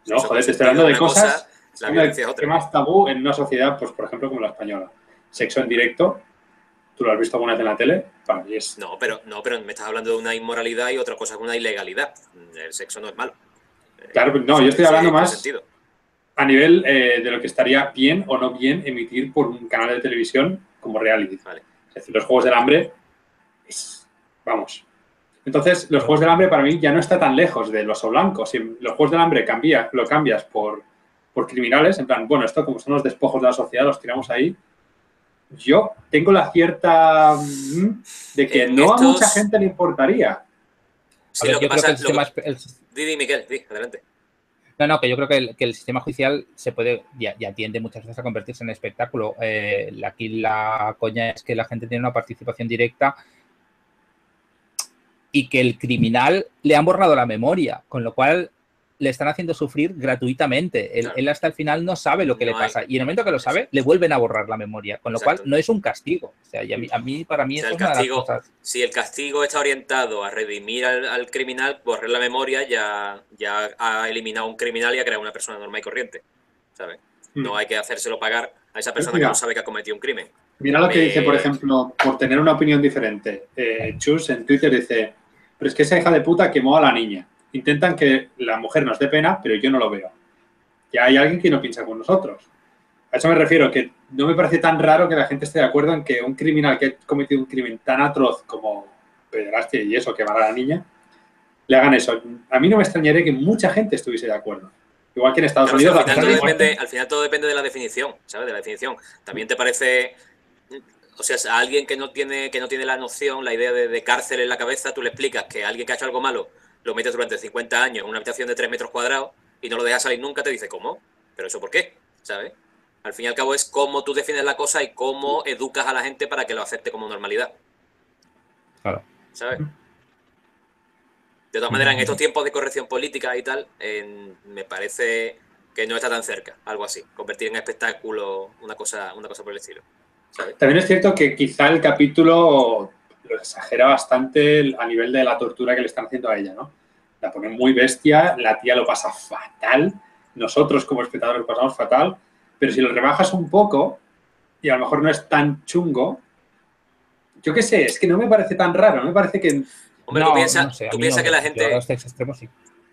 No, joder, te estoy hablando de cosas... la violencia es otra. más tabú en una sociedad, pues por ejemplo, como la española. Sexo en directo, ¿tú lo has visto alguna vez en la tele? Para mí es... No, pero, no, pero me estás hablando de una inmoralidad y otra cosa una ilegalidad. El sexo no es malo. Claro, no, yo estoy hablando más... Sentido a nivel eh, de lo que estaría bien o no bien emitir por un canal de televisión como reality. Es decir, los Juegos del Hambre, vamos. Entonces, los Juegos del Hambre para mí ya no está tan lejos de los blancos. Si los Juegos del Hambre cambia, lo cambias por, por criminales, en plan, bueno, esto como son los despojos de la sociedad, los tiramos ahí. Yo tengo la cierta mm, de que no a mucha gente le importaría. Sí, lo que pasa, es que Didi, di, adelante. No, no, que yo creo que el, sistema judicial se puede, ya, ya, tiende muchas veces a convertirse en espectáculo. Eh, aquí la coña es que la gente tiene una participación directa y que el criminal le han borrado la memoria, con lo cual le están haciendo sufrir gratuitamente. Él, hasta el final no sabe lo que le pasa. Y en el momento que lo sabe, le vuelven a borrar la memoria. Con lo cual, no es un castigo. O sea, a, mí, para mí, es una de las cosas. Si el castigo está orientado a redimir al, criminal, borrar la memoria ya, ya ha eliminado un criminal y ha creado una persona normal y corriente. ¿Sabes? Hmm. No hay que hacérselo pagar a esa persona que no sabe que ha cometido un crimen. Mira lo que dice, por ejemplo, por tener una opinión diferente. Eh, Chus en Twitter dice, pero es que esa hija de puta quemó a la niña intentan que la mujer nos dé pena, pero yo no lo veo. Ya hay alguien que no piensa con nosotros. A eso me refiero, que no me parece tan raro que la gente esté de acuerdo en que un criminal que ha cometido un crimen tan atroz como pederastia y eso, quemar a la niña, le hagan eso. A mí no me extrañaría que mucha gente estuviese de acuerdo. Igual que en Estados Unidos. Al final, todo depende, al final todo depende de la definición, ¿sabes? De la definición. También te parece o sea, a alguien que no tiene, que no tiene la noción, la idea de, de, cárcel en la cabeza, tú le explicas que alguien que ha hecho algo malo lo metes durante 50 años en una habitación de 3 metros cuadrados y no lo dejas salir nunca, te dice, ¿cómo? ¿Pero eso por qué? ¿Sabes? Al fin y al cabo es cómo tú defines la cosa y cómo educas a la gente para que lo acepte como normalidad. Claro. ¿Sabes? De todas maneras, en estos tiempos de corrección política y tal, me parece que no está tan cerca, algo así. Convertir en espectáculo una cosa, una cosa por el estilo. También es cierto que quizá el capítulo lo exagera bastante a nivel de la tortura que le están haciendo a ella, ¿no? La pone muy bestia, la tía lo pasa fatal, nosotros como espectadores lo pasamos fatal, pero si lo rebajas un poco y a lo mejor no es tan chungo, yo qué sé, es que no me parece tan raro, me parece que... Hombre, No, tú piensas no sé, a tú mí piensas no, que la gente... a los extremos sí.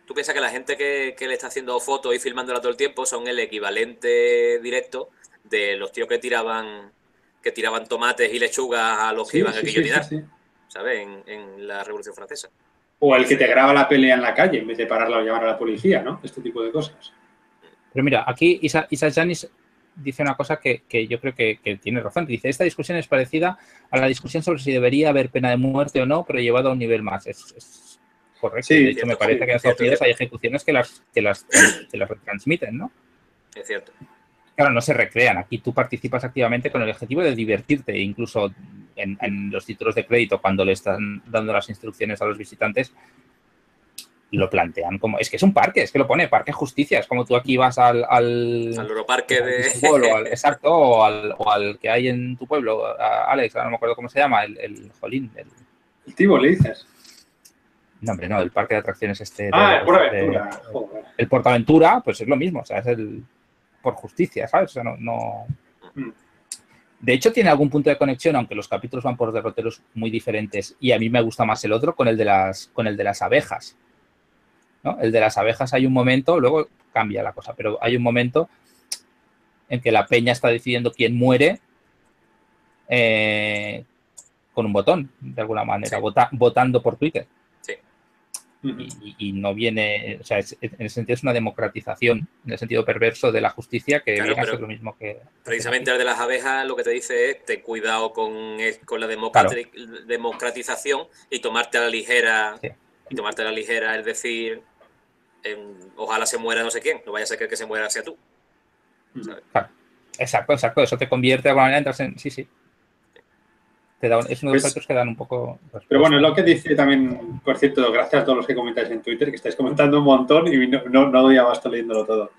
Tú piensas que la gente que, que le está haciendo fotos y filmándola todo el tiempo son el equivalente directo de los tíos que tiraban que tiraban tomates y lechugas a los que Sí, iban a sí, guillotinar, sí, sí. ¿sabes? En, en la Revolución Francesa. O el que te graba la pelea en la calle en vez de pararla o llamar a la policía, ¿no? Este tipo de cosas. Pero mira, aquí Isa, Isa Janis dice una cosa que, que yo creo que, que tiene razón. Dice, esta discusión es parecida a la discusión sobre si debería haber pena de muerte o no, pero llevado a un nivel más. Es, es correcto. Sí, de hecho, me parece sí, que en Estados Unidos hay ejecuciones que las, que las, que las retransmiten, ¿no? Es cierto. Claro, no se recrean. Aquí tú participas activamente con el objetivo de divertirte. Incluso en, en los títulos de crédito, cuando le están dando las instrucciones a los visitantes, lo plantean como... Es que es un parque, es que lo pone Parque Justicia. Es como tú aquí vas al... al Al Europarque de... fútbol, o al- exacto, o al, o al que hay en tu pueblo, a- Alex, ahora no me acuerdo cómo se llama, el, el Jolín, el, El tibo, le dices. no, hombre, no, el parque de atracciones este. de- Ah, el por de- aventura. Joder. el Portaventura, pues es lo mismo, o sea, es el por justicia, ¿sabes? O sea, no, no- Mm. De hecho, tiene algún punto de conexión, aunque los capítulos van por derroteros muy diferentes, y a mí me gusta más el otro con el de las, con el de las abejas. ¿no? El de las abejas hay un momento, luego cambia la cosa, pero hay un momento en que la peña está decidiendo quién muere eh, con un botón, de alguna manera, Sí. vota- votando por Twitter. Y, no viene, o sea, es- en ese sentido es una democratización, en el sentido perverso de la justicia, que Claro, viene a pero ser lo mismo que... Precisamente el de las abejas lo que te dice es ten cuidado con, con la democrati- democratización y tomarte a la ligera Sí. y tomarte a la ligera es decir ojalá se muera no sé quién, no vaya a ser que el que se muera sea tú. Exacto, exacto, eso te convierte de alguna manera, entras en... Sí, sí. Te da es uno de los Pues- que dan un poco... Pero bueno, es lo que dice también, por cierto, gracias a todos los que comentáis en Twitter, que estáis comentando un montón y no, no, no doy abasto leyéndolo todo.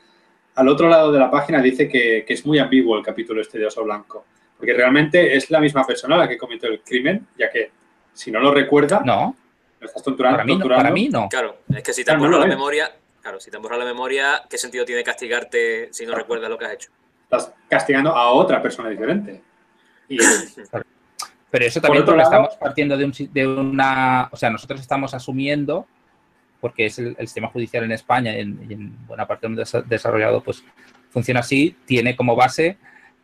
Al otro lado de la página dice que, que es muy ambiguo el capítulo este de Oso Blanco, porque realmente es la misma persona la que cometió el crimen, ya que si no lo recuerda, No, lo estás torturando. para mí torturando. para mí no. Claro, es que si te Claro, han no la memoria, claro, si te la memoria, ¿qué sentido tiene castigarte si no recuerdas lo que has hecho? Estás castigando a otra persona diferente. Y, Pero eso también porque lado- estamos partiendo de, un de una... O sea, nosotros estamos asumiendo, porque es el, el sistema judicial en España y en, y en buena parte del mundo desa- desarrollado, pues funciona así, tiene como base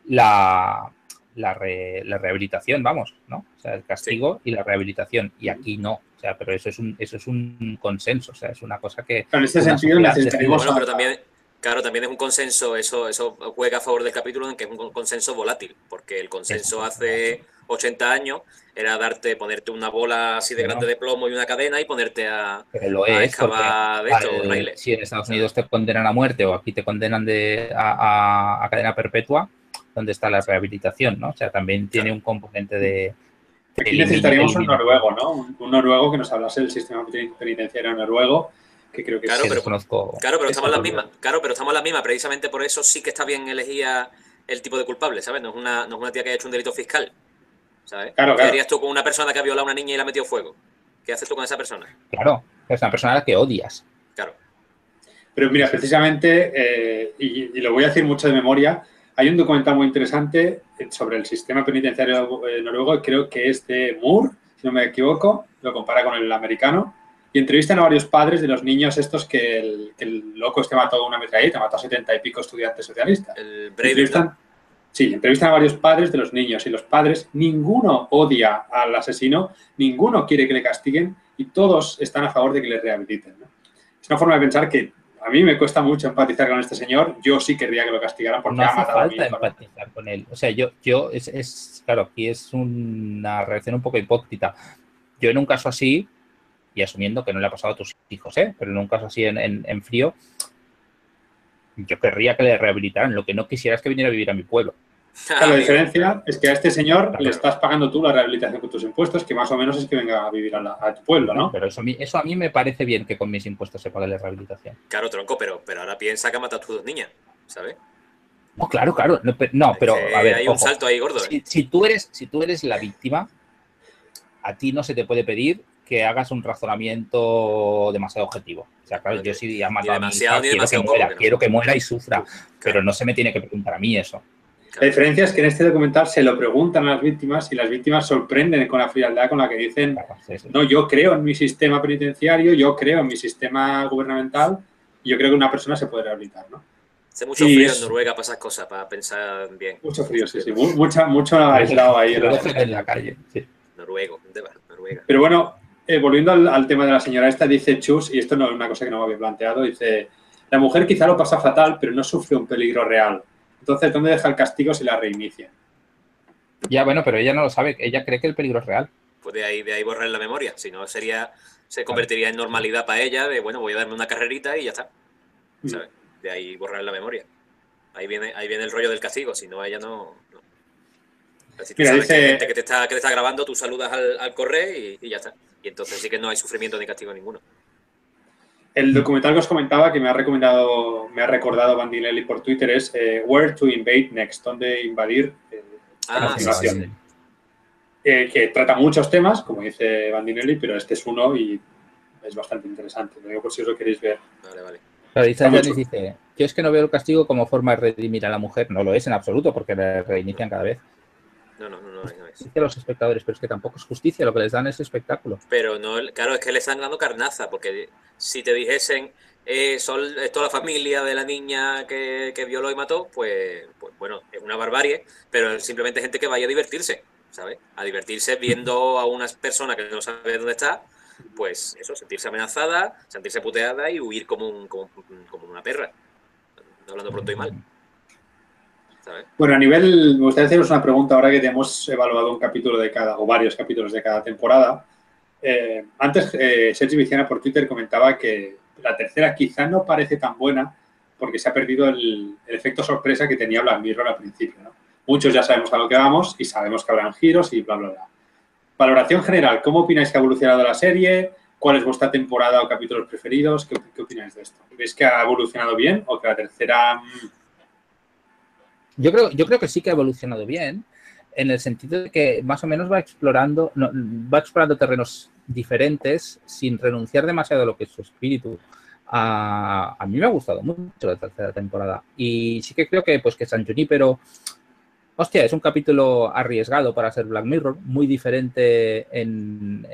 la, la, re- la rehabilitación, vamos, ¿no? O sea, el castigo y la rehabilitación. Y aquí no. O sea, pero eso es un, eso es un consenso, o sea, es una cosa que... en este Una sentido necesitaríamos... Bueno, pero también, claro, también es un consenso, eso, eso juega a favor del capítulo en que es un consenso volátil, porque el consenso hace 80 años era darte, ponerte una bola así de grande de plomo y una cadena y ponerte a, lo a es, excavar de esto, al- raíles. si en Estados Unidos te condenan a muerte o aquí te condenan de, a, a- a cadena perpetua, ¿dónde está la rehabilitación? ¿no? O sea, también tiene un componente de... Aquí necesitaríamos un noruego, ¿no? Un, un noruego que nos hablase del sistema penitenciario noruego, que creo que Claro, pero- desconozco. Claro, pero estamos también. mismas. Claro, pero estamos en las mismas. Precisamente por eso sí que está bien elegir a el tipo de culpable, ¿sabes? No es una, no es una tía que haya hecho un delito fiscal. ¿Sabes? Claro, ¿Qué harías tú con una persona que ha violado a una niña y la ha metido fuego? ¿Qué haces tú con esa persona? Claro, es una persona a la que odias. Claro. Pero mira, precisamente, eh, y, y lo voy a decir mucho de memoria, hay un documental muy interesante sobre el sistema penitenciario eh, noruego, creo que es de Moore, si no me equivoco, lo compara con el americano, y entrevistan a varios padres de los niños estos que el, que el loco este mató una metralleta, mató a setenta y pico estudiantes socialistas. El Brave Entrevistan, sí, entrevistan a varios padres de los niños y los padres, ninguno odia al asesino, ninguno quiere que le castiguen y todos están a favor de que le rehabiliten. ¿no? Es una forma de pensar que a mí me cuesta mucho empatizar con este señor, yo sí querría que lo castigaran porque no ha matado a falta hijo. ¿no? empatizar con él. O sea, yo, yo es, es- claro, aquí es una reacción un poco hipócrita. Yo en un caso así, y asumiendo que no le ha pasado a tus hijos, ¿eh? pero en un caso así en, en- en frío, yo querría que le rehabilitaran. Lo que no quisiera es que viniera a vivir a mi pueblo. Claro, la diferencia es que a este señor Claro. le estás pagando tú la rehabilitación con tus impuestos, que más o menos es que venga a vivir a, la- a tu pueblo, ¿no? Pero eso a, mí, eso a mí me parece bien que con mis impuestos se pague la rehabilitación. Claro, tronco, pero, pero ahora piensa que ha matado a tus dos niñas, ¿sabes? No, claro, claro. No, no, pero a ver, hay un ojo. salto ahí gordo, ¿eh? si, si tú eres, si tú eres la víctima, a ti no se te puede pedir que hagas un razonamiento demasiado objetivo. O sea, claro, yo si he matado a mi demasiado hija, quiero que muera, que no. quiero que muera y sufra, pero no se me tiene que preguntar a mí eso. La diferencia es que en este documental se lo preguntan a las víctimas y las víctimas sorprenden con la frialdad con la que dicen, no, yo creo en mi sistema penitenciario, yo creo en mi sistema gubernamental y yo creo que una persona se puede rehabilitar, ¿no? Hace mucho frío en Noruega para esas cosas, para pensar bien. Mucho frío, sí, sí. Mucha, mucho aislado ahí en la, calle. Sí. Noruego, Noruega. Pero bueno, eh, volviendo al, tema de la señora esta, dice Chus, y esto no es una cosa que no me había planteado, dice, la mujer quizá lo pasa fatal, pero no sufre un peligro real. Entonces, ¿dónde deja el castigo si la reinicia? Ya, bueno, pero ella no lo sabe, ella cree que el peligro es real. Pues de ahí, de ahí borrar la memoria, si no sería, se convertiría en normalidad para ella, de bueno, voy a darme una carrerita y ya está. Mm. ¿Sabes? De ahí borrar la memoria. Ahí viene, ahí viene el rollo del castigo, si no, ella no. Si tú sabes que, te está, que te está grabando, tú saludas al, al correo y, ya está. Y entonces sí que no hay sufrimiento ni castigo ninguno. El documental que os comentaba, que me ha recomendado, me ha recordado Bandinelli por Twitter, es eh, Where to Invade Next, donde invadir eh, ah, eh, que trata muchos temas, como dice Bandinelli, pero este es uno y es bastante interesante. Lo digo por si os lo queréis ver. Vale, vale. Pero dice, dice, yo es que no veo el castigo como forma de redimir a la mujer. No lo es en absoluto, porque la reinician cada vez. No, no, no, no, es. Dice los espectadores, pero es que tampoco es justicia, lo que les dan es espectáculo. Pero no, claro, es que le están dando carnaza, porque si te dijesen, eh, son, es toda la familia de la niña que, violó y mató, pues, pues, bueno, es una barbarie, pero es simplemente gente que vaya a divertirse, ¿sabes? A divertirse viendo a una persona que no sabe dónde está, pues eso, sentirse amenazada, sentirse puteada y huir como, un, como, una perra. Hablando pronto y mal. Bueno, a nivel, me gustaría haceros una pregunta ahora que hemos evaluado un capítulo de cada, o varios capítulos de cada temporada. Eh, antes, eh, Sergio Viciana por Twitter comentaba que la tercera quizá no parece tan buena porque se ha perdido el, efecto sorpresa que tenía Black Mirror al principio. Muchos ya sabemos a lo que vamos y sabemos que habrán giros y bla, bla, bla. Valoración general, ¿cómo opináis que ha evolucionado la serie? ¿Cuál es vuestra temporada o capítulos preferidos? ¿Qué, opináis de esto? ¿Veis que ha evolucionado bien o que la tercera... Mm? Yo creo, yo creo que sí que ha evolucionado bien en el sentido de que más o menos va explorando, va explorando terrenos diferentes sin renunciar demasiado a lo que es su espíritu. A, mí me ha gustado mucho la tercera temporada y sí que creo que pues que San pero hostia, es un capítulo arriesgado para ser Black Mirror, muy diferente en,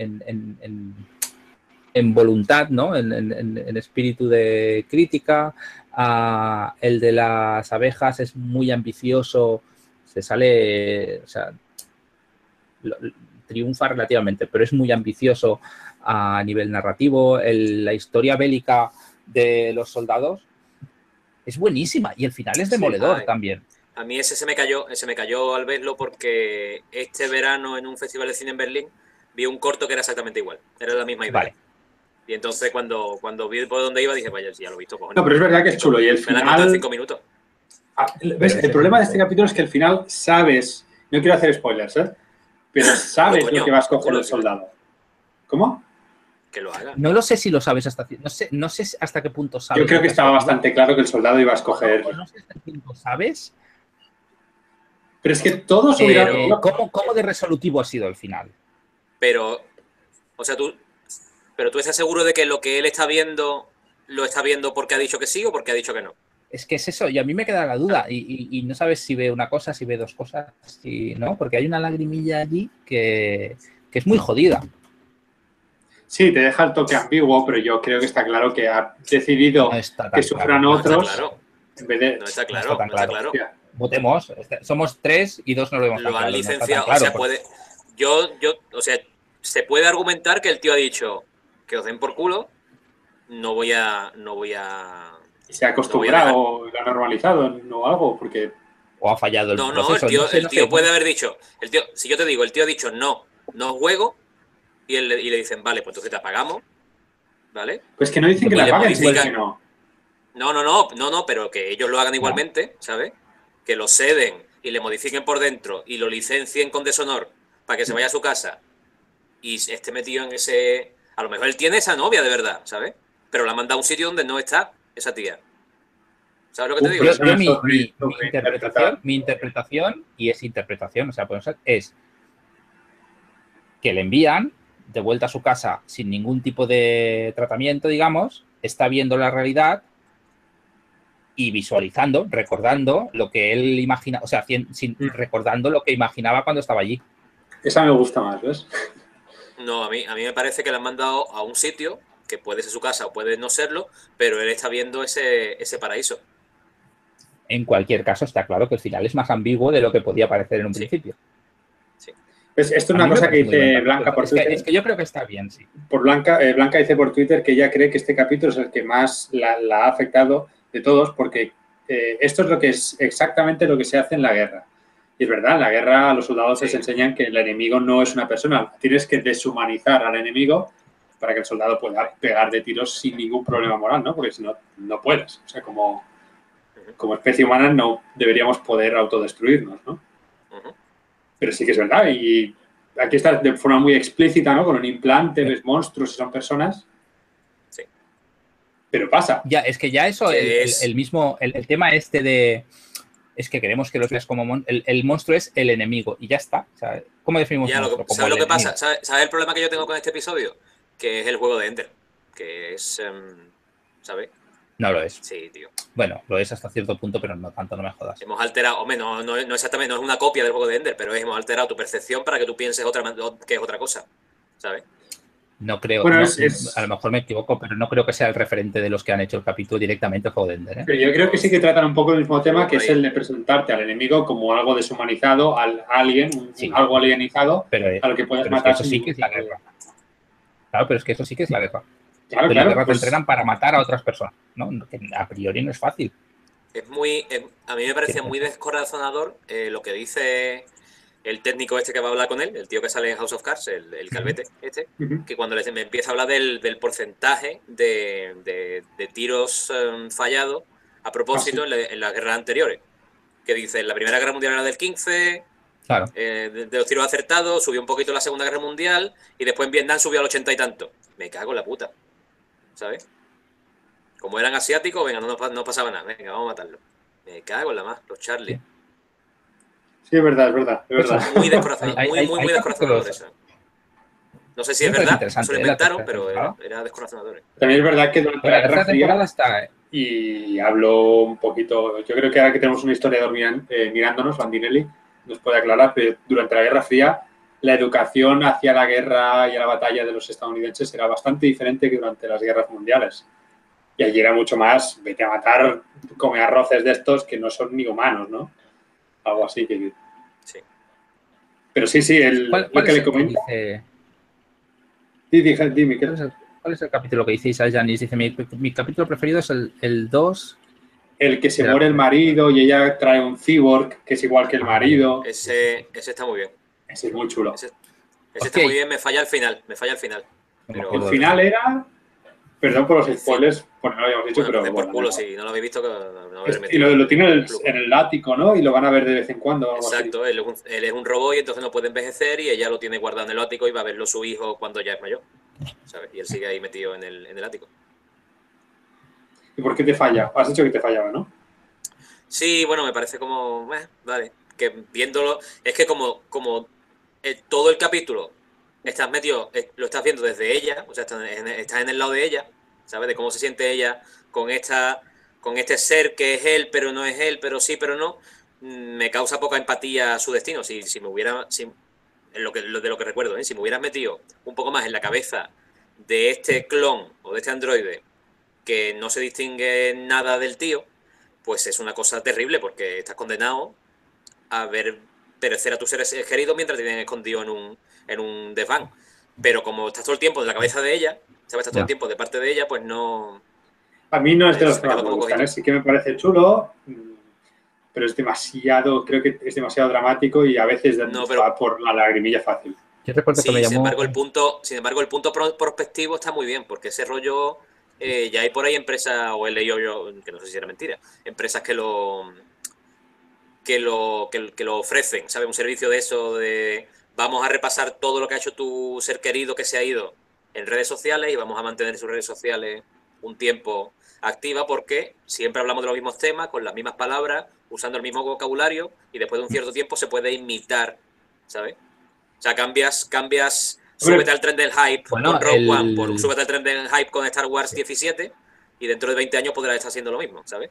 en, voluntad, ¿no? En, espíritu de crítica. El de las abejas es muy ambicioso, se sale, o sea, triunfa relativamente, pero es muy ambicioso a nivel narrativo. la historia bélica de los soldados es buenísima y el final es demoledor también. A mí ese se me cayó, ese me cayó al verlo porque este verano en un festival de cine en Berlín vi un corto que era exactamente igual, era la misma idea. Y entonces cuando, cuando vi por dónde iba dije, vaya, ya lo he visto. No, pero es verdad que es chulo y el final... cinco minutos. Ah, el problema de este capítulo es que al final sabes, no quiero hacer spoilers, ¿eh? pero sabes lo que vas a coger el soldado. ¿Cómo? Que lo haga. No lo sé si lo sabes hasta no sé, no sé hasta qué punto sabes. Yo creo que estaba bastante claro que el soldado iba a escoger. No, sé hasta qué punto sabes. Pero es que todos eh, ¿cómo, ¿Cómo de resolutivo ha sido el final? Pero, o sea, tú, pero tú estás seguro de que lo que él está viendo lo está viendo porque ha dicho que sí o porque ha dicho que no. Es que es eso, y a mí me queda la duda, y, no sabes si ve una cosa, si ve dos cosas, si no, porque hay una lagrimilla allí que, es muy jodida. Sí, te deja el toque ambiguo, pero yo creo que está claro que ha decidido que sufran otros. No está claro. No está claro, Votemos, este, somos tres y dos no lo vemos. Lo han licenciado, o sea, puede. Yo, yo, o sea, se puede argumentar que el tío ha dicho que os den por culo, no voy a, no voy a se ha acostumbrado o lo ha normalizado no algo, porque... O ha fallado el No, no, el tío, el tío puede haber dicho, el tío, si yo te digo, el tío ha dicho no, no juego, y, él, y le dicen, vale, pues entonces te apagamos, ¿vale? Pues que no dicen que la paguen, que no. No, no, no, no, no, pero que ellos lo hagan igualmente, ¿sabes? Que lo ceden y le modifiquen por dentro y lo licencien con deshonor para que se vaya a su casa y esté metido en ese... A lo mejor él tiene esa novia de verdad, ¿sabes? Pero la manda a un sitio donde no está esa tía. ¿Sabes lo que te digo? mi, interpretación, y es interpretación, o sea, es que le envían de vuelta a su casa sin ningún tipo de tratamiento, digamos, está viendo la realidad y visualizando, recordando lo que él imagina, o sea, sin, Mm. recordando lo que imaginaba cuando estaba allí. Esa me gusta más, ¿ves? No, a mí, a mí me parece que le han mandado a un sitio, que puede ser su casa o puede no serlo, pero él está viendo ese, ese paraíso. En cualquier caso, está claro que el final es más ambiguo de lo que podía parecer en un Sí. principio. Pues esto es A una cosa que dice Blanca por es que, es que yo creo que está bien, sí. por Blanca, eh, Blanca dice por Twitter que ella cree que este capítulo es el que más la, la ha afectado de todos porque eh, esto es lo que es exactamente lo que se hace en la guerra. Y es verdad, en la guerra a los soldados Sí. les enseñan que el enemigo no es una persona. Tienes que deshumanizar al enemigo para que el soldado pueda pegar de tiros sin ningún problema moral, ¿no? Porque si no, no puedes. O sea, como, como especie humana no deberíamos poder autodestruirnos, ¿no? Pero sí que es verdad. Y aquí está de forma muy explícita, ¿no? Con un implante, ves monstruos y son personas. Sí. Pero pasa. Ya, es que ya eso, Que el, el- es- el mismo, el, el tema este de. Es que queremos que los veas como. mon- el, el monstruo es el enemigo y ya está. O sea, ¿Cómo definimos Ya, lo monstruo? que, Como ¿Sabes lo que pasa? ¿Sabes, sabes el problema que yo tengo con este episodio? Que es el juego de Ender. Que es. em, ¿Sabes? No lo es. Sí, tío. Bueno, lo es hasta cierto punto, pero no tanto, no me jodas. Hemos alterado, hombre, no, no, no exactamente, no es una copia del juego de Ender, pero hemos alterado tu percepción para que tú pienses otra, que es otra cosa. ¿Sabes? No creo. Bueno, no- es- es- A lo mejor me equivoco, pero no creo que sea el referente de los que han hecho el capítulo directamente juego de Ender. ¿eh? Pero yo creo que sí que tratan un poco el mismo tema, que Por es el de presentarte al enemigo como algo deshumanizado, al alguien, Sí. algo alienizado, Pero, eh, al que puedes pero es que matar. eso sí que es la guerra. Claro, pero es que eso sí que es la guerra. Claro, la guerra pues- te entrenan para matar a otras personas. ¿no? A priori no es fácil. Es muy. es- a mí me parecía Sí. muy descorazonador eh, lo que dice el técnico este que va a hablar con él, el tío que sale en House of Cards, el, el calvete este, que cuando les- me empieza a hablar del, del porcentaje de, de- de tiros em, fallados a propósito Ah, en, la- en las guerras anteriores. Que dice, la Primera Guerra Mundial era del 15, Claro. eh, de, de los tiros acertados, subió un poquito en la Segunda Guerra Mundial y después en Vietnam subió al 80 y tanto. Me cago en la puta. ¿Sabes? Como eran asiáticos, venga, no, no pasaba nada, venga, vamos a matarlo. Me cago en la más, los Charlie. Sí. Sí, es verdad, es verdad, es verdad. Muy descorazonador, muy, muy, muy descorazonador eso. No sé si es verdad, eso lo ¿eh? Inventaron, pero era, era descorazonador. También es verdad que durante la la Guerra Fría, está. eh, y hablo un poquito, yo creo que ahora que tenemos un historiador miran- eh, mirándonos, Bandinelli, nos puede aclarar, pero durante la Guerra Fría la educación hacia la guerra y a la batalla de los estadounidenses era bastante diferente que durante las guerras mundiales. Y allí era mucho más, vete a matar, come arroces de estos que no son ni humanos, ¿no? Algo así que... Sí. Pero sí, sí, el, ¿Cuál, lo que es le el comento... dice- Di, di, di, Miquel. cuál es el- cuál es el capítulo que dice Isaac Janis? Dice: mi, mi capítulo preferido es el, el 2. El que se muere el marido y ella trae un cyborg que es igual que el marido. Ese, ese está muy bien. Ese es muy chulo. Ese, ese está muy bien, me falla al final, me falla al final. Pero- El final era. Perdón por los spoilers, porque no lo habíamos dicho, Bueno, pero. por bueno, culo, no. si no lo habéis visto, que no habéis Es- y metido. lo, lo tiene en el, en el ático, ¿no? Y lo van a ver de vez en cuando. Exacto, él es, un, él es un robot y entonces no puede envejecer y ella lo tiene guardado en el ático y va a verlo su hijo cuando ya es mayor. ¿sabes? Y él sigue ahí metido en el, en el ático. ¿Y por qué te falla? Has dicho que te fallaba, ¿no? Sí, bueno, me parece como. eh, vale. Que viéndolo. Es que como, como eh, todo el capítulo estás metido, eh, lo estás viendo desde ella, o sea, estás en, el lado de ella, ¿sabes? De cómo se siente ella con esta. con este ser que es él, pero no es él, pero sí, pero no. mm, Me causa poca empatía a su destino. Si, si me hubiera. Si, lo- de lo que recuerdo, ¿eh? si me hubieras metido un poco más en la cabeza de este clon o de este androide que no se distingue nada del tío, pues es una cosa terrible porque estás condenado a ver perecer a tus seres queridos mientras te tienen escondido en un, en un desván. Pero como estás todo el tiempo en la cabeza de ella, ¿sabes? Estás todo Ya. el tiempo de parte de ella, pues no... A mí no es de Es- los que me gustan. ¿eh? sí que me parece chulo, mm, pero es demasiado, creo que es demasiado dramático y a veces No, pero- va por la lagrimilla fácil. Yo recuerdo Sí, que me sin llamó. embargo, el punto, sin embargo, el punto pro- prospectivo está muy bien, porque ese rollo eh, ya hay por ahí empresas, o he leído yo, que no sé si era mentira, empresas que lo que lo, que, que lo ofrecen, ¿sabes? Un servicio de eso de vamos a repasar todo lo que ha hecho tu ser querido que se ha ido en redes sociales y vamos a mantener sus redes sociales un tiempo activa porque siempre hablamos de los mismos temas, con las mismas palabras, usando el mismo vocabulario y después de un cierto tiempo se puede imitar, ¿sabes? O sea, cambias, cambias, Hombre. súbete al tren del hype Bueno, con Rogue el- One, por, súbete al tren del hype con Star Wars 17 y dentro de 20 años podrás estar haciendo lo mismo, ¿sabes?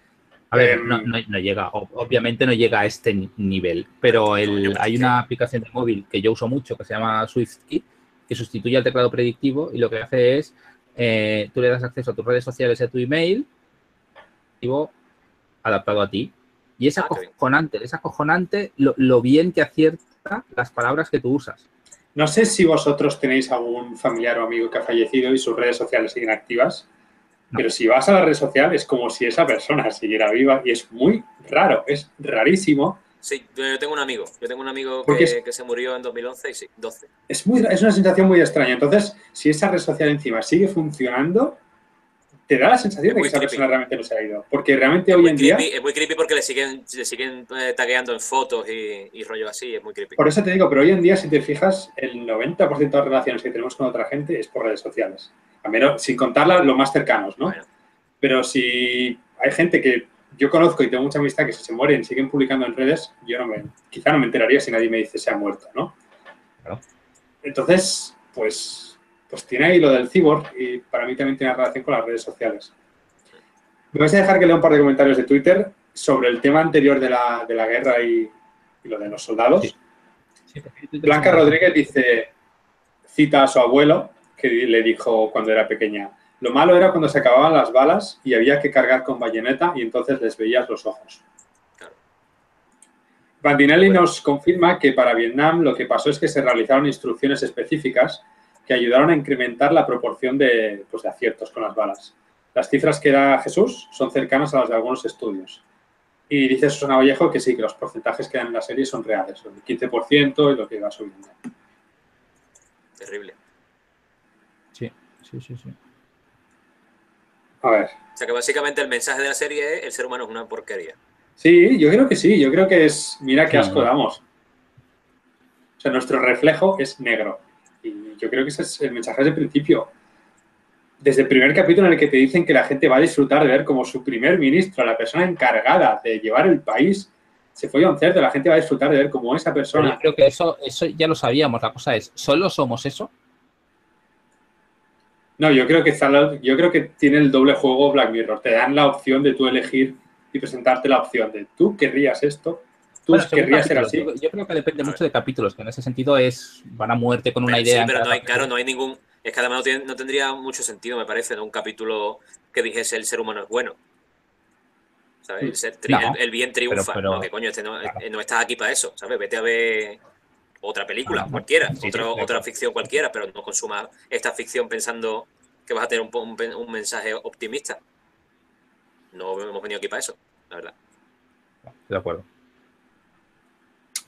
A ver, Em, no, no- no llega, ob- obviamente no llega a este ni- nivel, pero el- hay una aplicación de móvil que yo uso mucho que se llama SwiftKey, que sustituye al teclado predictivo y lo que hace es, eh, tú le das acceso a tus redes sociales y a tu email, adaptado a ti. Y es Ah, acojonante, es acojonante lo, lo bien que acierta las palabras que tú usas. No sé si vosotros tenéis algún familiar o amigo que ha fallecido y sus redes sociales siguen activas, No. pero si vas a la red social es como si esa persona siguiera viva y es muy raro, es rarísimo. Sí, yo tengo un amigo. Yo tengo un amigo que, es- que se murió en 2011 y sí, 12. Es, muy, es una sensación muy extraña. Entonces, si esa red social encima sigue funcionando, te da la sensación de muy que esa creepy. persona realmente no se ha ido. Porque realmente Es hoy en día, creepy, es muy creepy porque le siguen, le siguen eh, tagueando en fotos y, y rollo así. Es muy creepy. por eso te digo, pero hoy en día, si te fijas, el 90% de las relaciones que tenemos con otra gente es por redes sociales. A menos, sin contarlas los más cercanos, ¿no? Bueno, Pero si hay gente que yo conozco y tengo mucha amistad que si se mueren siguen publicando en redes, yo no me, quizá no me enteraría si nadie me dice se ha muerto, ¿no? Claro. Entonces, pues, pues tiene ahí lo del cyborg y para mí también tiene relación con las redes sociales. Me vais a dejar que lea un par de comentarios de Twitter sobre el tema anterior de la, de la guerra y, y lo de los soldados. Sí. Sí, porque- Blanca Rodríguez dice, cita a su abuelo, que le dijo cuando era pequeña, lo malo era cuando se acababan las balas y había que cargar con bayoneta y entonces les veías los ojos. Bandinelli nos confirma que para Vietnam lo que pasó es que se realizaron instrucciones específicas que ayudaron a incrementar la proporción de, pues, de aciertos con las balas. Las cifras que da Jesús son cercanas a las de algunos estudios. Y dice Susana Vallejo que sí, que los porcentajes que dan en la serie son reales, son el 15% y lo que va subiendo. terrible. Sí, sí, sí, sí. A ver. O sea que básicamente el mensaje de la serie es el ser humano es una porquería. Sí, yo creo que sí, yo creo que es, mira qué Sí. asco damos. O sea, nuestro reflejo es negro. Y yo creo que ese es el mensaje desde el principio. Desde el primer capítulo en el que te dicen que la gente va a disfrutar de ver como su primer ministro, la persona encargada de llevar el país, se fue a un cerdo, la gente va a disfrutar de ver cómo esa persona... yo creo que eso, eso ya lo sabíamos. La cosa es, ¿solo somos eso? No, yo creo que está yo creo que tiene el doble juego Black Mirror. Te dan la opción de tú elegir y presentarte la opción de tú querrías esto, tú Bueno, según querrías ser capítulos. así. Yo, yo creo que depende mucho de capítulos, que en ese sentido es van a muerte con una Pero idea. sí, en pero no hay, capítulo. claro, no hay ningún. Es que además no, tiene- no tendría mucho sentido, me parece, ¿no? un capítulo que dijese el ser humano es bueno. ¿Sabes? El, ser tri- No, el- el bien triunfa. pero- no, que coño, este no, Claro. eh, no estás aquí para eso, ¿sabes? Vete a ver otra película, Ah, cualquiera, sí, sí, otra, ficción cualquiera, pero no consuma esta ficción pensando que vas a tener un, un, un mensaje optimista. No hemos venido aquí para eso, la verdad. Estoy de acuerdo.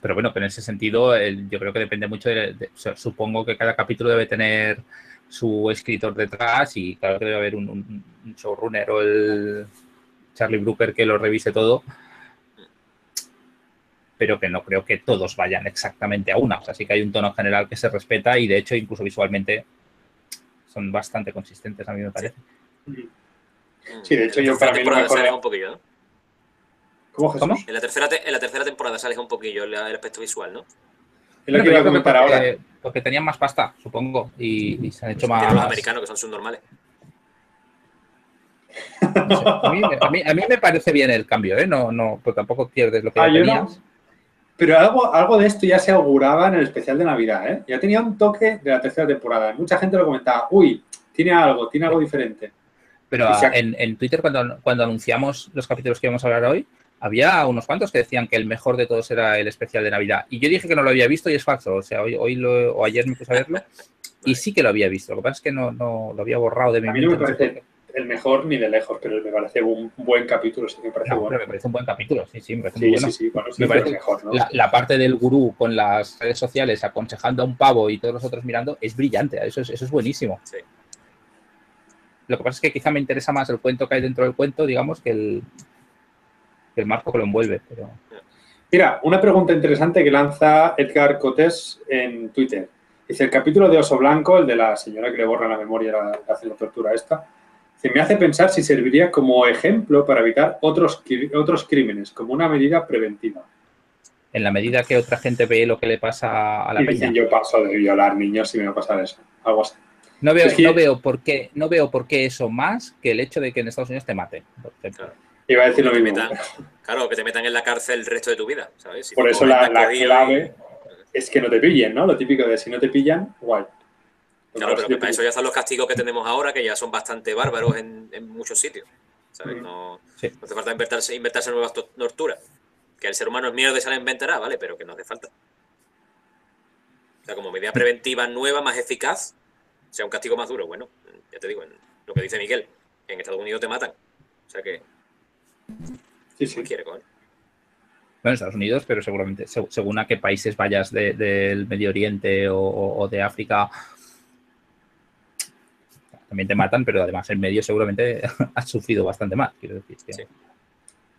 Pero bueno, que en ese sentido el- yo creo que depende mucho de, supongo que cada capítulo debe tener su escritor detrás y claro que debe haber un, un- un showrunner o el Charlie Brooker que lo revise todo. Pero que no creo que todos vayan exactamente a una. O sea, sí que hay un tono general que se respeta y de hecho incluso visualmente son bastante consistentes, a mí me parece. Sí, de hecho, yo para mí lo temporada mejor- sale un poquillo, ¿no? ¿Cómo, Jesús? ¿Cómo? En la tercera, te- en la tercera temporada sales un poquillo el, el aspecto visual, ¿no? Es lo que Pero iba a comentar porque, ahora. Porque tenían más pasta, supongo, y, y se han hecho más... Los americanos que son subnormales. No sé, a, mí, a mí- a mí me parece bien el cambio, ¿eh? No, no, pues tampoco pierdes lo que Ah, tenías. no. Pero algo, algo de esto ya se auguraba en el especial de Navidad, ¿eh? Ya tenía un toque de la tercera temporada. Mucha gente lo comentaba, uy, tiene algo, tiene algo diferente. Pero se en, en Twitter, cuando, cuando anunciamos los capítulos que íbamos a hablar hoy, había unos cuantos que decían que el mejor de todos era el especial de Navidad. Y yo dije que no lo había visto y es falso. O sea, hoy, hoy lo- o ayer me puse a verlo y sí que lo había visto. Lo que pasa es que no, no lo había borrado de mi A mí no me mente. parece el mejor ni de lejos, pero me parece un buen capítulo, sí que me parece No, bueno. pero me parece un buen capítulo. Sí, sí, me parece muy bueno. sí, sí, bueno, sí, Me pero parece mejor, ¿no? La, la parte del gurú con las redes sociales aconsejando a un pavo y todos los otros mirando es brillante. Eso es, eso es buenísimo. Sí. Lo que pasa es que quizá me interesa más el cuento que hay dentro del cuento, digamos, que el, que el marco que lo envuelve. Pero Mira, una pregunta interesante que lanza Edgar Cotés en Twitter. Dice, el capítulo de Oso Blanco, el de la señora que le borra la memoria, le hace la tortura esta, dice, me hace pensar si serviría como ejemplo para evitar otros, otros crímenes, como una medida preventiva. en la medida que otra gente ve lo que le pasa a la Y peña, dicen, yo paso de violar niños si me va a pasar eso. Algo así. no veo, es que- no veo por qué, no veo por qué eso más que el hecho de que en Estados Unidos te maten. por ejemplo. Claro. Iba a decir lo mismo. metan- claro, que te metan en la cárcel el resto de tu vida, ¿sabes? Si Por eso la, de la codillo y- clave es que no te pillen, ¿no? Lo típico de si no te pillan, guay. Pues Claro, ahora pero que para eso ya están los castigos que tenemos ahora, que ya son bastante bárbaros en, en muchos sitios. ¿Sabes? Mm. No, Sí. no hace falta inventarse, inventarse nuevas to- torturas. Que el ser humano es mierda y se la inventará, ¿vale? Pero que no hace falta. O sea, como medida preventiva nueva, más eficaz, sea un castigo más duro. Bueno, ya te digo, en lo que dice Miguel, en Estados Unidos te matan. O sea que, Sí, sí. ¿qué quiere, coño? Bueno, Estados Unidos, pero seguramente, seg- según a qué países vayas de- del Medio Oriente o, de África, también te matan, pero además en medio seguramente has sufrido bastante más. Quiero decir que Sí.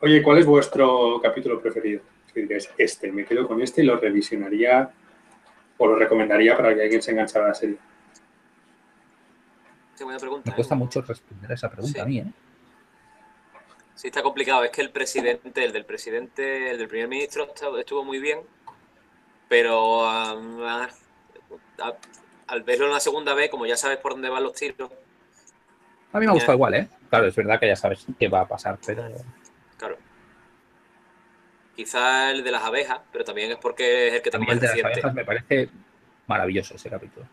Oye, ¿cuál es vuestro capítulo preferido? Digáis, este, me quedo con este y lo revisionaría o lo recomendaría para que alguien se enganchara a la serie. Qué buena pregunta. me cuesta ¿eh? mucho responder a esa pregunta Sí. a mí. ¿eh? Sí, está complicado. Es que el presidente, el del presidente, el del primer ministro estuvo muy bien, pero um, a- al verlo una segunda vez, como ya sabes por dónde van los tiros, A mí me ha gustado Ya. igual, ¿eh? Claro, es verdad que ya sabes qué va a pasar, pero claro. Quizá el de las abejas, pero también es porque es el que mí el de las abejas me parece maravilloso ese capítulo.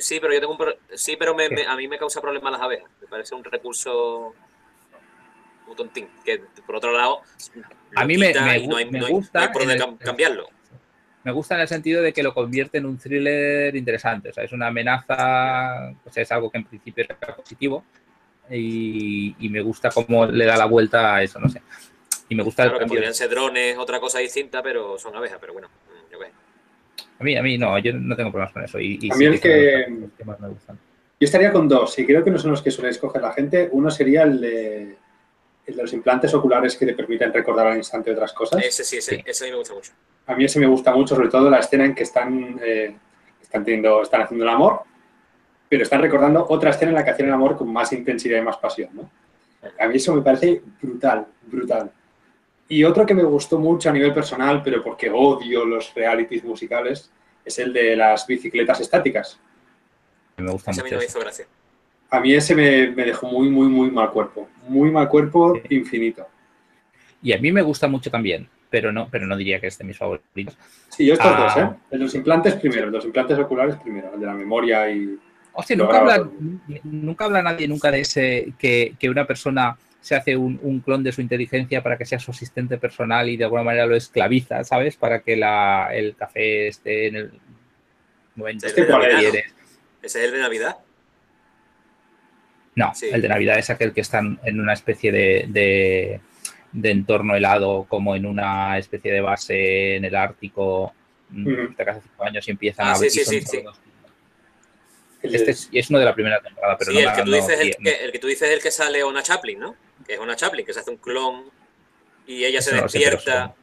Sí, pero yo tengo un pro- sí, pero me- ¿Qué? me- a mí me causa problemas las abejas. Me parece un recurso tontín. Que por otro lado, A mí me- me y no hay, gu- me no hay- gusta no hay por dónde el- cambiarlo. Me gusta en el sentido de que lo convierte en un thriller interesante. O sea, es una amenaza, o sea, es algo que en principio era positivo. Y, y me gusta cómo le da la vuelta a eso, no sé. Y me gusta el que podrían ser drones, otra cosa distinta, pero son abejas, pero bueno, mm, yo qué sé. A mí, a mí no, yo no tengo problemas con eso. Y, y A sí mí el que los más me gustan. Yo estaría con dos, y creo que no son los que suele escoger la gente. Uno sería el de, el de los implantes oculares que te permiten recordar al instante otras cosas. Ese sí, ese, Sí. ese a mí me gusta mucho. A mí ese me gusta mucho, sobre todo la escena en que están, eh, están, teniendo, están haciendo el amor, pero están recordando otra escena en la que hacían el amor con más intensidad y más pasión. ¿no? A mí eso me parece brutal, brutal. Y otro que me gustó mucho a nivel personal, pero porque odio los realities musicales, es el de las bicicletas estáticas. Me gusta Ese a mí mucho. no me hizo gracia. A mí ese me, me dejó muy, muy, muy mal cuerpo. Muy mal cuerpo Sí. infinito. Y a mí me gusta mucho también, pero no, pero no diría que es de mis favoritos. Sí, yo estos Ah. dos, ¿eh? El de los implantes primero, los implantes oculares primero, el de la memoria y... Hostia, nunca habla, nunca habla nadie nunca de ese que, que una persona se hace un, un clon de su inteligencia para que sea su asistente personal y de alguna manera lo esclaviza, ¿sabes? Para que la, el café esté en el momento ¿Este que cuál es? quieres. Ese es el de Navidad. No, Sí. el de Navidad es aquel que están en una especie de, de- de entorno helado, como en una especie de base en el Ártico, mm, Ujú. de hace cinco años y empiezan Ah, a sí, ver sí, y sí, sí. todos- el Este es, y es uno de la primera temporada, pero sí, no el que tú no- dices el no- que, el que tú dices es el que sale Ona Chaplin, ¿no? Que es Ona Chaplin, que se hace un clon y ella se no sé, despierta,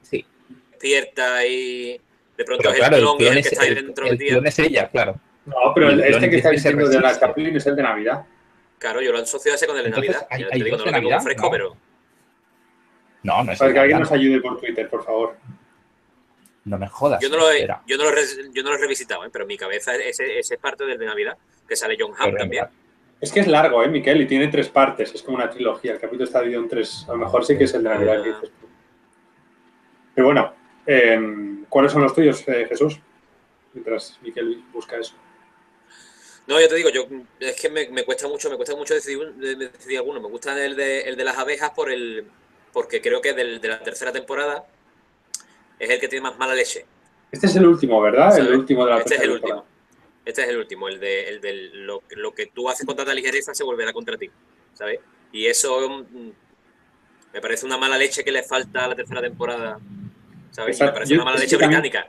Sí, despierta y de pronto pero es claro, el el clon y clon el es, que está ahí el- dentro el del día. clon es ella, claro. No, pero el- Y el este que está diciendo de la resiste. Chaplin es el de Navidad. Claro, yo lo asocio a ese con el de Entonces, Navidad. ¿hay- Ya hay te digo, no lo tengo Navidad? fresco, No. pero No, no es Para que alguien nos ayude por Twitter, por favor. No me jodas. yo no lo he, yo no lo yo no lo he revisitado, ¿eh? pero en mi cabeza ese, ese es parte del de Navidad, que sale John Hamm también. Es que es largo, ¿eh, Miquel? Y tiene tres partes. Es como una trilogía. El capítulo está dividido en tres. A lo mejor sí que es el de Navidad que dices tú. Pero bueno, eh, ¿cuáles son los tuyos, eh, Jesús? Mientras Miquel busca eso. No, yo te digo, yo es que me, me cuesta mucho, me cuesta mucho decidir, un- de- de- decidir alguno. Me gusta el de, el de las abejas por el, porque creo que del, de la tercera temporada es el que tiene más mala leche. Este es el último, ¿verdad? ¿sabes? El último de la Este es el último. temporada. Este es el último, el de, el de lo, lo que tú haces con tanta ligereza se volverá contra ti, ¿sabes? Y eso mm, me parece una mala leche que le falta a la tercera temporada, ¿sabes? Me parece una mala leche británica,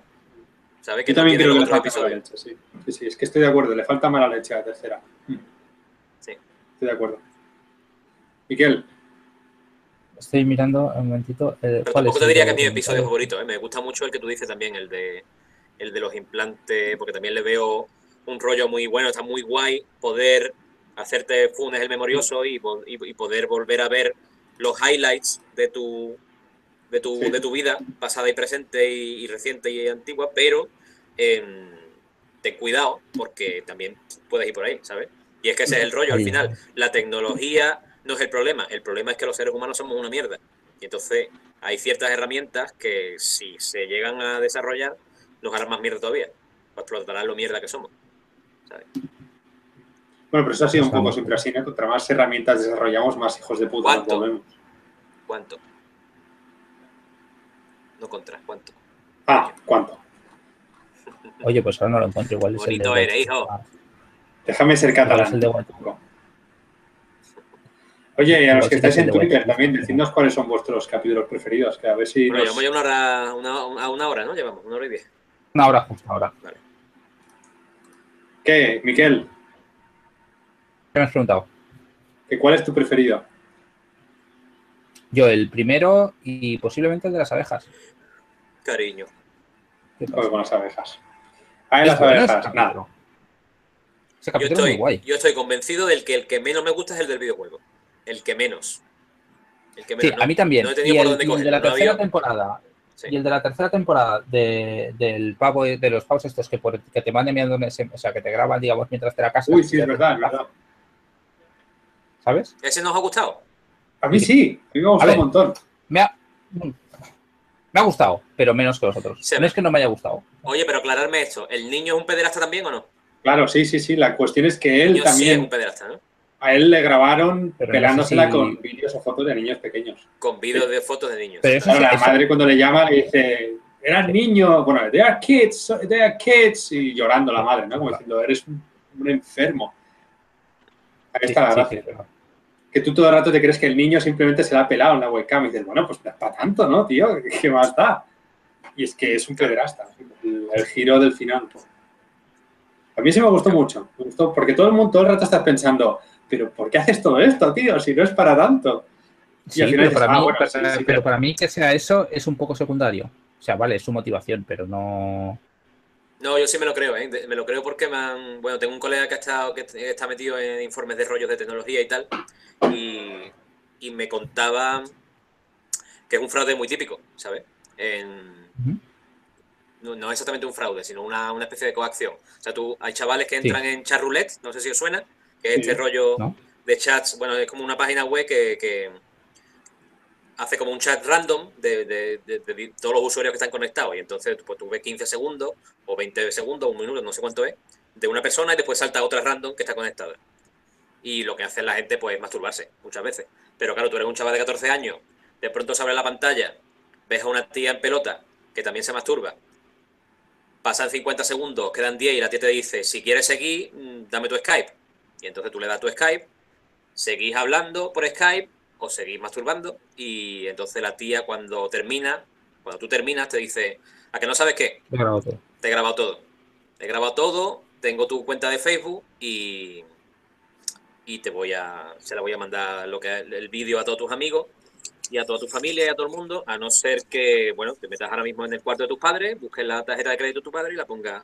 ¿sabes? Que Yo no también creo que le falta mala leche, sí. Sí, sí, es que estoy de acuerdo. Le falta mala leche a la tercera. Mm. Sí. Estoy de acuerdo. Miquel, Estoy mirando un momentito. eh, Pero ¿cuál tampoco te diría que es mi episodio favorito, ¿eh? Me gusta mucho el que tú dices también, el de, el de los implantes, porque también le veo un rollo muy bueno, está muy guay poder hacerte funes el memorioso y- y poder volver a ver los highlights de tu, de tu, Sí. de tu vida, pasada y presente y, y reciente y antigua, pero em, ten cuidado porque también puedes ir por ahí, ¿sabes? Y es que ese es el rollo, al final, la tecnología no es el problema. El problema es que los seres humanos somos una mierda. Y entonces hay ciertas herramientas que si se llegan a desarrollar nos harán más mierda todavía. O explotarán lo mierda que somos. ¿sabes? Bueno, pero eso ha sido un poco siempre así, ¿no? Contra más herramientas desarrollamos, más hijos de puta nos ¿Cuánto? volvemos. ¿Cuánto? No contra, ¿cuánto? Ah, ¿cuánto? Oye, pues ahora no lo encuentro. Igual es el Bonito de eres, hijo. Ah, Déjame ser es catalán. el de. Oye, y a los que estáis en es Twitter también, decidnos cuáles son vuestros capítulos preferidos, que a ver si Bueno, nos- llevamos ya una hora, una, a una hora, ¿no? Llevamos una hora y diez. Una hora justo, ahora. ¿Qué, Miquel? ¿Qué me has preguntado? ¿Que ¿Cuál es tu preferido? Yo, el primero y posiblemente el de las abejas. Cariño. ¿Qué pasa? Pues con las abejas. Es las abejas, nada. capítulo. Ese Yo capítulo es muy estoy, guay. yo estoy convencido del que el que menos me gusta es el del videojuego. El que menos. El que Sí, menos. a mí también. No he y, tenido por el, dónde y el de la no tercera había- temporada. Sí. Y el de la tercera temporada de, del pavo, de los pavos estos que, por- que te van enviando, o sea, que te graban, digamos, mientras te la casa. Uy, sí, es verdad, es verdad. ¿Sabes? ¿Ese nos ha gustado? A mí sí, a mí me gustó A ver. un montón. Me ha, mm, me ha gustado, pero menos que los otros. Se no es que no me haya gustado. Oye, pero aclararme esto. ¿El niño es un pederasta también o no? Claro, sí, sí, sí. La cuestión es que El él niño sí es también, un pederasta, ¿no? a él le grabaron Pero no pelándosela sé si- con vídeos o fotos de niños pequeños. Con vídeos de fotos de niños. Pero eso Claro, la eso- madre cuando le llama le dice, eran niños, bueno, they are kids, they are kids, y llorando la madre, ¿no? Como diciendo, eres un, un enfermo. Ahí sí, está la gracia. Que tú todo el rato te crees que el niño simplemente se la ha pelado en la webcam y dices, bueno, pues para tanto, ¿no, tío? ¿Qué más da? Y es que es un pederasta, el, el giro del final. A mí sí me gustó mucho, me gustó, porque todo el mundo todo el rato está pensando, pero ¿por qué haces todo esto, tío? Si no es para tanto. Sí, al final pero, para dices, ah, mí, bueno, para- sí, sí, pero pero- para mí que sea eso es un poco secundario. O sea, vale, es su motivación, pero no. No, yo sí me lo creo, ¿eh? Me lo creo porque me han... Bueno, tengo un colega que, ha estado, que está metido en informes de rollos de tecnología y tal, y, y me contaba que es un fraude muy típico, ¿sabes? En- no, no exactamente un fraude, sino una, una especie de coacción. O sea, tú, hay chavales que entran en chat roulette, no sé si os suena, que es Sí. este rollo ¿No? de chats, bueno, es como una página web que, que hace como un chat random de, de- de- todos los usuarios que están conectados. Y entonces pues, tú ves 15 segundos o 20 segundos, un minuto, no sé cuánto es, de una persona y después salta otra random que está conectada. Y lo que hace la gente pues es masturbarse muchas veces. Pero claro, tú eres un chaval de 14 años, de pronto se abre la pantalla, ves a una tía en pelota que también se masturba, pasan 50 segundos, quedan 10 y la tía te dice, si quieres seguir, mm, dame tu Skype. Y entonces tú le das tu Skype, seguís hablando por Skype o seguís masturbando y entonces la tía cuando termina, cuando tú terminas te dice, ¿a que no sabes qué? He grabado todo. Te he grabado todo. Te he grabado todo, tengo tu cuenta de Facebook y, y te voy a, se la voy a mandar lo que el vídeo a todos tus amigos y a toda tu familia y a todo el mundo, a no ser que, bueno, te metas ahora mismo en el cuarto de tus padres, busques la tarjeta de crédito de tu padre y la pongas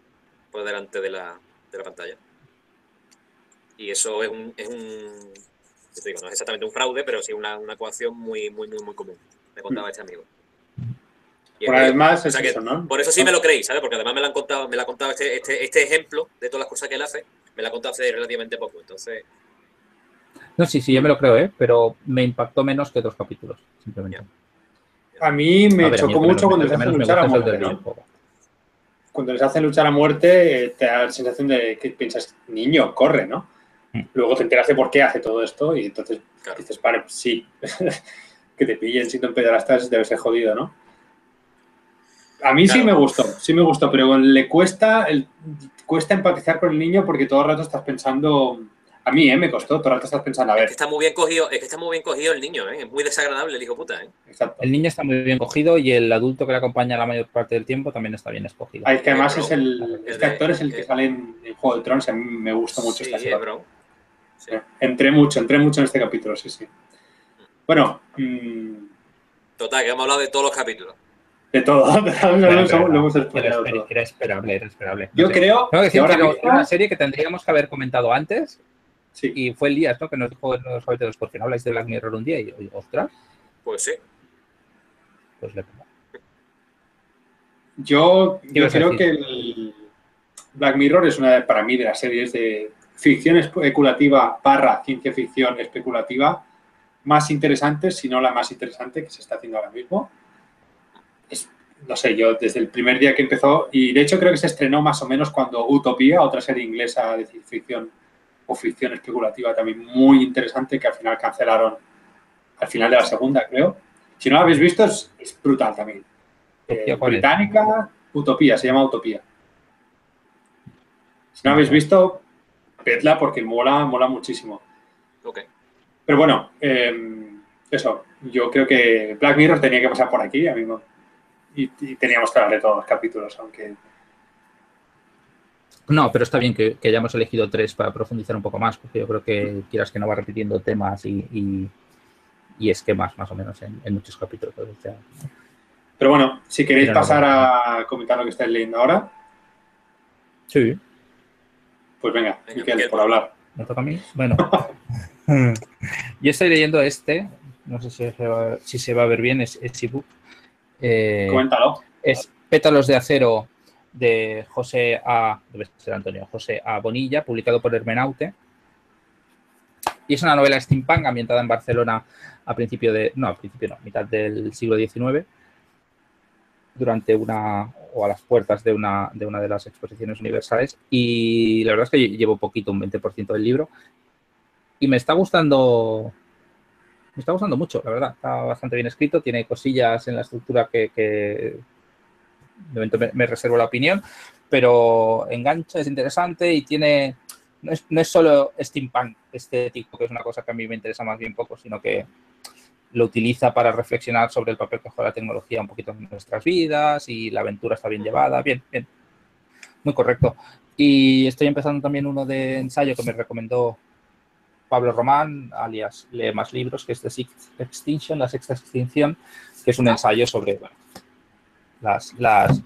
por delante de la, de la pantalla. Y eso es un, es un te digo, no es exactamente un fraude, pero sí una, una coacción muy, muy, muy, muy común. Me contaba este amigo. Y Por es- además o es sea que eso, ¿no? por eso sí me lo creí, ¿sabes? Porque además me lo han contado, me lo ha contado este, este, este ejemplo de todas las cosas que él hace, me lo ha contado hace relativamente poco. Entonces, No, sí, sí, yo me lo creo, ¿eh? Pero me impactó menos que otros capítulos, simplemente. A mí me A ver, a mí chocó mucho menos- cuando les hacen luchar a muerte, ¿no? Cuando les hacen luchar a muerte, eh, te da la sensación de que piensas, niño, corre, ¿no? Luego te enteras de por qué hace todo esto y entonces claro. dices, vale, pues sí, que te pillen siendo un pederastas debe ser jodido, ¿no? A mí sí me gustó, sí me gustó, pero le cuesta, el, cuesta empatizar con el niño porque todo el rato estás pensando, a mí, ¿eh? Me costó, todo el rato estás pensando, a Es que ver, está muy bien cogido, es que está muy bien cogido el niño, ¿eh? Es muy desagradable el hijo puta, ¿eh? exacto. El niño está muy bien cogido y el adulto que le acompaña la mayor parte del tiempo también está bien escogido. Ay, que además Bro. es el, este actor es el que sale en, en Juego de Tronos, a mí me gusta mucho Sí, esta eh, serie. bro. Sí. Entré mucho, entré mucho en este capítulo, sí, sí. Bueno, mm, Total, que hemos hablado de todos los capítulos. de todo, lo, hemos- pero lo hemos era, todo. esperable, era esperable. No Yo sé. creo que ahora mismo, una serie que tendríamos que haber comentado antes sí, y fue Elías, ¿no? Que nos dijo en los capítulos, ¿por qué no habláis de Black Mirror un día? Y yo, ostras, Pues sí. pues le yo, ¿Qué yo creo que el Black Mirror es una, de- para mí, de las series de ficción especulativa barra ciencia ficción especulativa más interesantes, si no la más interesante que se está haciendo ahora mismo. Es, no sé, yo desde el primer día que empezó, y de hecho creo que se estrenó más o menos cuando Utopía, otra serie inglesa de ciencia ficción o ficción especulativa también muy interesante, que al final cancelaron al final de la segunda, creo. Si no la habéis visto, es, brutal también. Eh, británica, Utopía, se llama Utopía. Si no habéis visto, vedla porque mola, mola muchísimo. Ok. Pero bueno, em, eso, yo creo que Black Mirror tenía que pasar por aquí, amigo. Y, y teníamos que hablar de todos los capítulos, aunque no, pero está bien que, hayamos elegido tres para profundizar un poco más, porque yo creo que quieras que no va repitiendo temas y, esquemas más o menos en, muchos capítulos. Pero bueno, si queréis pasar a comentar lo que estáis leyendo ahora. Sí. Pues venga, Miquel, por hablar. ¿Me toca a mí? Bueno. yo estoy leyendo este, no sé si se va, a ver bien, es, es ebook. Eh, Coméntalo. Es Pétalos de Acero de José A. Debe ser Antonio, José A. Bonilla, publicado por Hermenaute. Y es una novela steampunk ambientada en Barcelona a principio de. No, a principio no, mitad del siglo XIX. Durante una. o a las puertas de una, de una de las exposiciones universales. Y la verdad es que llevo poquito, un 20% del libro. Y me está gustando. Me está gustando mucho, la verdad. Está bastante bien escrito. Tiene cosillas en la estructura que de momento me, reservo la opinión, pero engancha, es interesante y tiene, no es, no es solo steampunk estético, que es una cosa que a mí me interesa más bien poco, sino que lo utiliza para reflexionar sobre el papel que juega la tecnología un poquito en nuestras vidas y la aventura está bien llevada, bien, bien, muy correcto. Y estoy empezando también uno de ensayo que me recomendó Pablo Román, alias Lee Más Libros, que es The Sixth Extinction, la sexta extinción, que es un ensayo sobre las, las,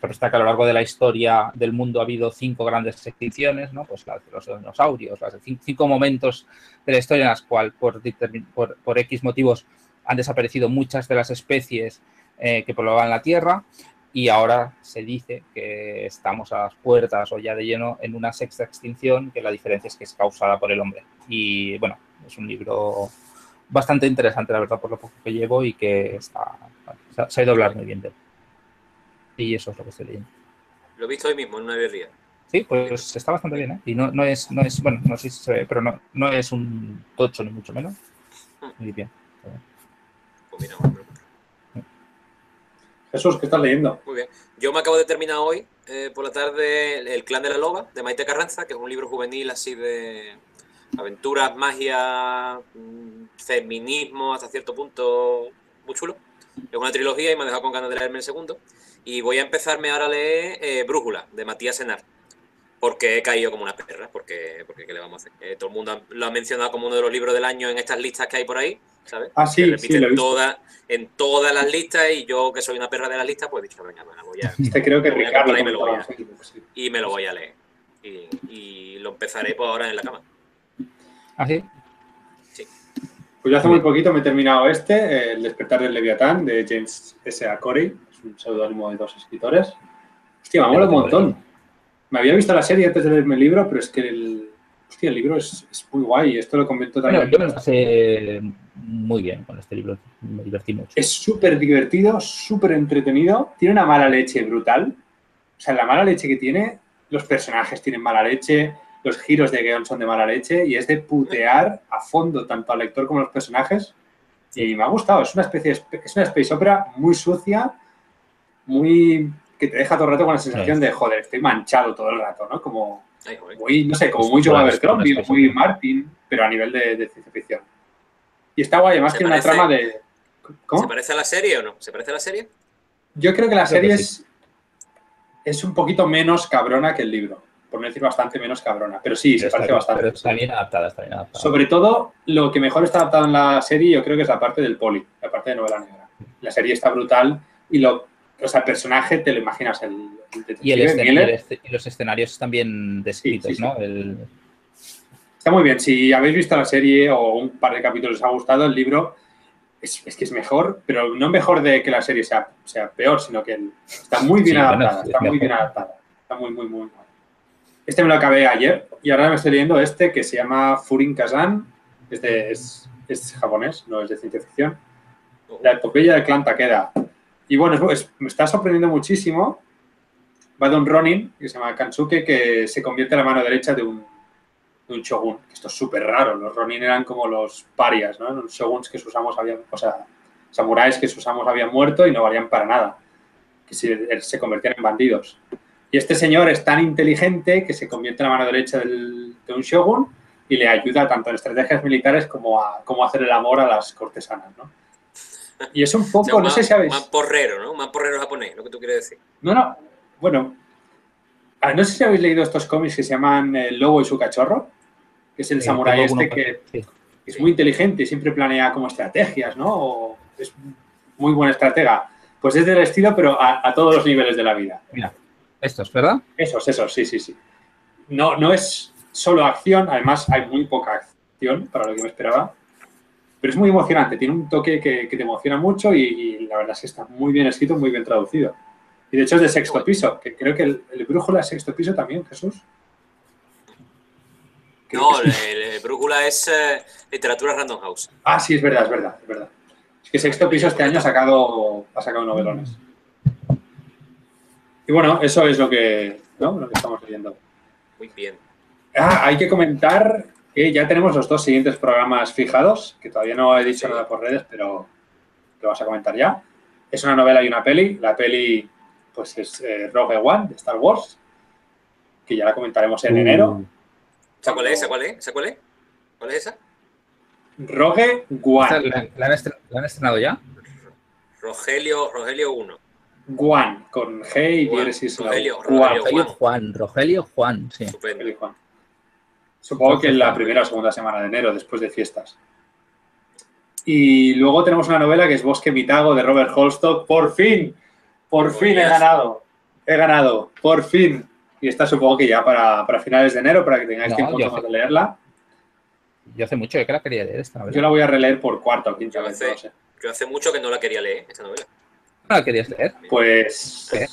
pero está que a lo largo de la historia del mundo ha habido cinco grandes extinciones, ¿no? Pues las de los dinosaurios, las de cinco momentos de la historia en las cuales por, X motivos han desaparecido muchas de las especies eh, que poblaban la Tierra y ahora se dice que estamos a las puertas o ya de lleno en una sexta extinción, que la diferencia es que es causada por el hombre. Y bueno, es un libro bastante interesante, la verdad, por lo poco que llevo y que está, se ha ido a hablar muy bien de él. Y eso es lo que estoy leyendo. Lo he visto hoy mismo, en una guerrilla. Sí, pues está bastante bien, ¿eh? Y no, no, es, no es, bueno, no sé si se ve, pero no, no es un tocho ni mucho menos. Hmm. Muy bien. Pues mira, hombre. Jesús, ¿qué estás leyendo? Muy bien. Yo me acabo de terminar hoy, eh, por la tarde, El clan de la loba, de Maite Carranza, que es un libro juvenil así de aventuras, magia, mm, feminismo, hasta cierto punto, muy chulo. Es una trilogía y me ha dejado con ganas de leerme el segundo. Y voy a empezarme ahora a leer eh, Brújula, de Matías Senar. Porque he caído como una perra, porque, porque ¿qué le vamos a hacer? Eh, todo el mundo lo ha mencionado como uno de los libros del año en estas listas que hay por ahí, ¿sabes? Ah, sí, sí, lo en, todas, en todas las listas y yo, que soy una perra de las listas, pues he dicho, venga, bueno, voy a... Este creo que Ricardo y, me lo voy a, y me lo voy a leer. Y, y lo empezaré por ahora en la cama. ¿Ah? Sí. Pues yo hace muy poquito me he terminado este, El despertar del Leviatán, de James S. A. Corey un seudónimo de dos escritores. Hostia, me mola un montón. Me había visto la serie antes de leerme el libro, pero es que el, hostia, el libro es, muy guay. Esto lo comentó también. yo me lo pasé muy bien con este libro. Me divertí mucho. Es súper divertido, súper entretenido. Tiene una mala leche brutal. O sea, la mala leche que tiene, los personajes tienen mala leche, los giros de guion son de mala leche y es de putear a fondo tanto al lector como a los personajes. Y me ha gustado. Es una especie de, es una space opera muy sucia muy que te deja todo el rato con la sensación de, joder, estoy manchado todo el rato, ¿no? Como muy, no sé, como muy Joe Abercrombie, muy Martin, pero a nivel de, ciencia ficción. Y está guay, además que una trama de... ¿Cómo? ¿Se parece a la serie o no? ¿Se parece a la serie? Yo creo que la serie es, es un poquito menos cabrona que el libro, por no decir bastante menos cabrona, pero sí, se parece bastante. Pero está bien adaptada, está bien adaptada. Sobre todo, lo que mejor está adaptado en la serie yo creo que es la parte del poli, la parte de novela negra. La serie está brutal y lo o sea, el personaje te lo imaginas el, y, el y, los escenarios están bien descritos, ¿no? Está muy bien. Si habéis visto la serie o un par de capítulos os ha gustado, el libro es, que es mejor, pero no mejor de que la serie sea, sea peor, sino que está muy bien adaptada. está muy bien adaptada. Está muy, muy, muy bueno. Este me lo acabé ayer y ahora me estoy leyendo este que se llama Furin Kazan. Es, es japonés, no es de ciencia ficción. La epopeya del clan Takeda. Y bueno, me está sorprendiendo muchísimo. Va de un Ronin, que se llama Kansuke, que se convierte en la mano derecha de un, de un shogun. Esto es súper raro. Los Ronin eran como los parias, ¿no? Los shoguns que usamos habían, o sea, samuráis que usamos habían muerto y no valían para nada. Que se, se convertían en bandidos. Y este señor es tan inteligente que se convierte en la mano derecha del- de un shogun y le ayuda tanto en estrategias militares como a cómo hacer el amor a las cortesanas, ¿no? Y es un O sea, poco, no sé si habéis... un porrero, ¿no? Un porrero japonés, lo que tú quieres decir. No, no, bueno, ah, no sé si habéis leído estos cómics que se llaman El lobo y su cachorro, que es el Eh, samurái este que sí. es muy inteligente y siempre planea como estrategias, ¿no? O es muy buen estratega. Pues es del estilo, pero a, a todos los niveles de la vida. Mira, estos, ¿verdad? Esos, esos, sí, sí, sí. No, no es solo acción, además hay muy poca acción para lo que me esperaba, pero es muy emocionante, tiene un toque que, que te emociona mucho y, y la verdad es que está muy bien escrito, muy bien traducido. Y de hecho es de sexto piso, que creo que el, el brújula es sexto piso también, Jesús. Creo No, el brújula es eh, literatura Random House. Ah, sí, es verdad, es verdad, es verdad. Es que sexto piso este año ha sacado, ha sacado novelones. Y bueno, eso es lo que, ¿no? lo que estamos leyendo. Muy bien. Ah, hay que comentar que ya tenemos los dos siguientes programas fijados, que todavía no he dicho Sí. nada por redes, pero lo vas a comentar ya. Es una novela y una peli. La peli, pues es eh, Rogue One de Star Wars, que ya la comentaremos en Uh, enero. ¿Esa cuál es? ¿Esa cuál es? ¿Esa cuál es? ¿Cuál es esa? Rogue ¿Esta One. ¿La, la han estre- la han estrenado ya? Rogelio, Rogelio 1. One, con G y Juan, diéresis. Rogelio, Juan. Rogelio. Rogelio Juan, Rogelio Juan, sí. Rogelio Juan. Supongo que en la primera o segunda semana de enero, después de fiestas. Y luego tenemos una novela que es Bosque Mitago de Robert Holstock. Por fin, por fin he ganado. He ganado, por fin. Y esta supongo que ya para, para finales de enero, para que tengáis No, tiempo de leerla. Yo hace mucho que la quería leer esta novela. Yo la voy a releer por cuarta o quinta Yo vez, no sé. Yo hace mucho que no la quería leer, esta novela. ¿No la querías leer? Pues, ¿Qué?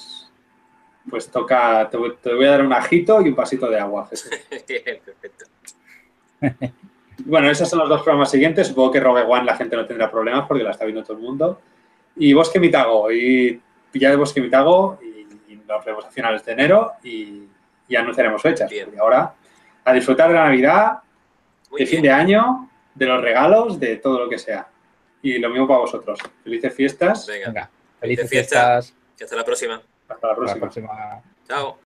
pues toca, te voy, te voy a dar un ajito y un pasito de agua, Jesús. Perfecto. Bueno, esos son los dos programas siguientes. Supongo que Rogue One la gente no tendrá problemas porque la está viendo todo el mundo. Y Bosque Mitago. Y pillad Bosque Mitago y, y nos vemos a finales de enero y, y anunciaremos fechas. Bien. Porque ahora a disfrutar de la Navidad, Muy de fin de año, de los regalos, de todo lo que sea. Y lo mismo para vosotros. Felices fiestas. Venga, Venga, felices fiesta. fiestas. y hasta la próxima. Hasta la Hasta la próxima. próxima. Chao.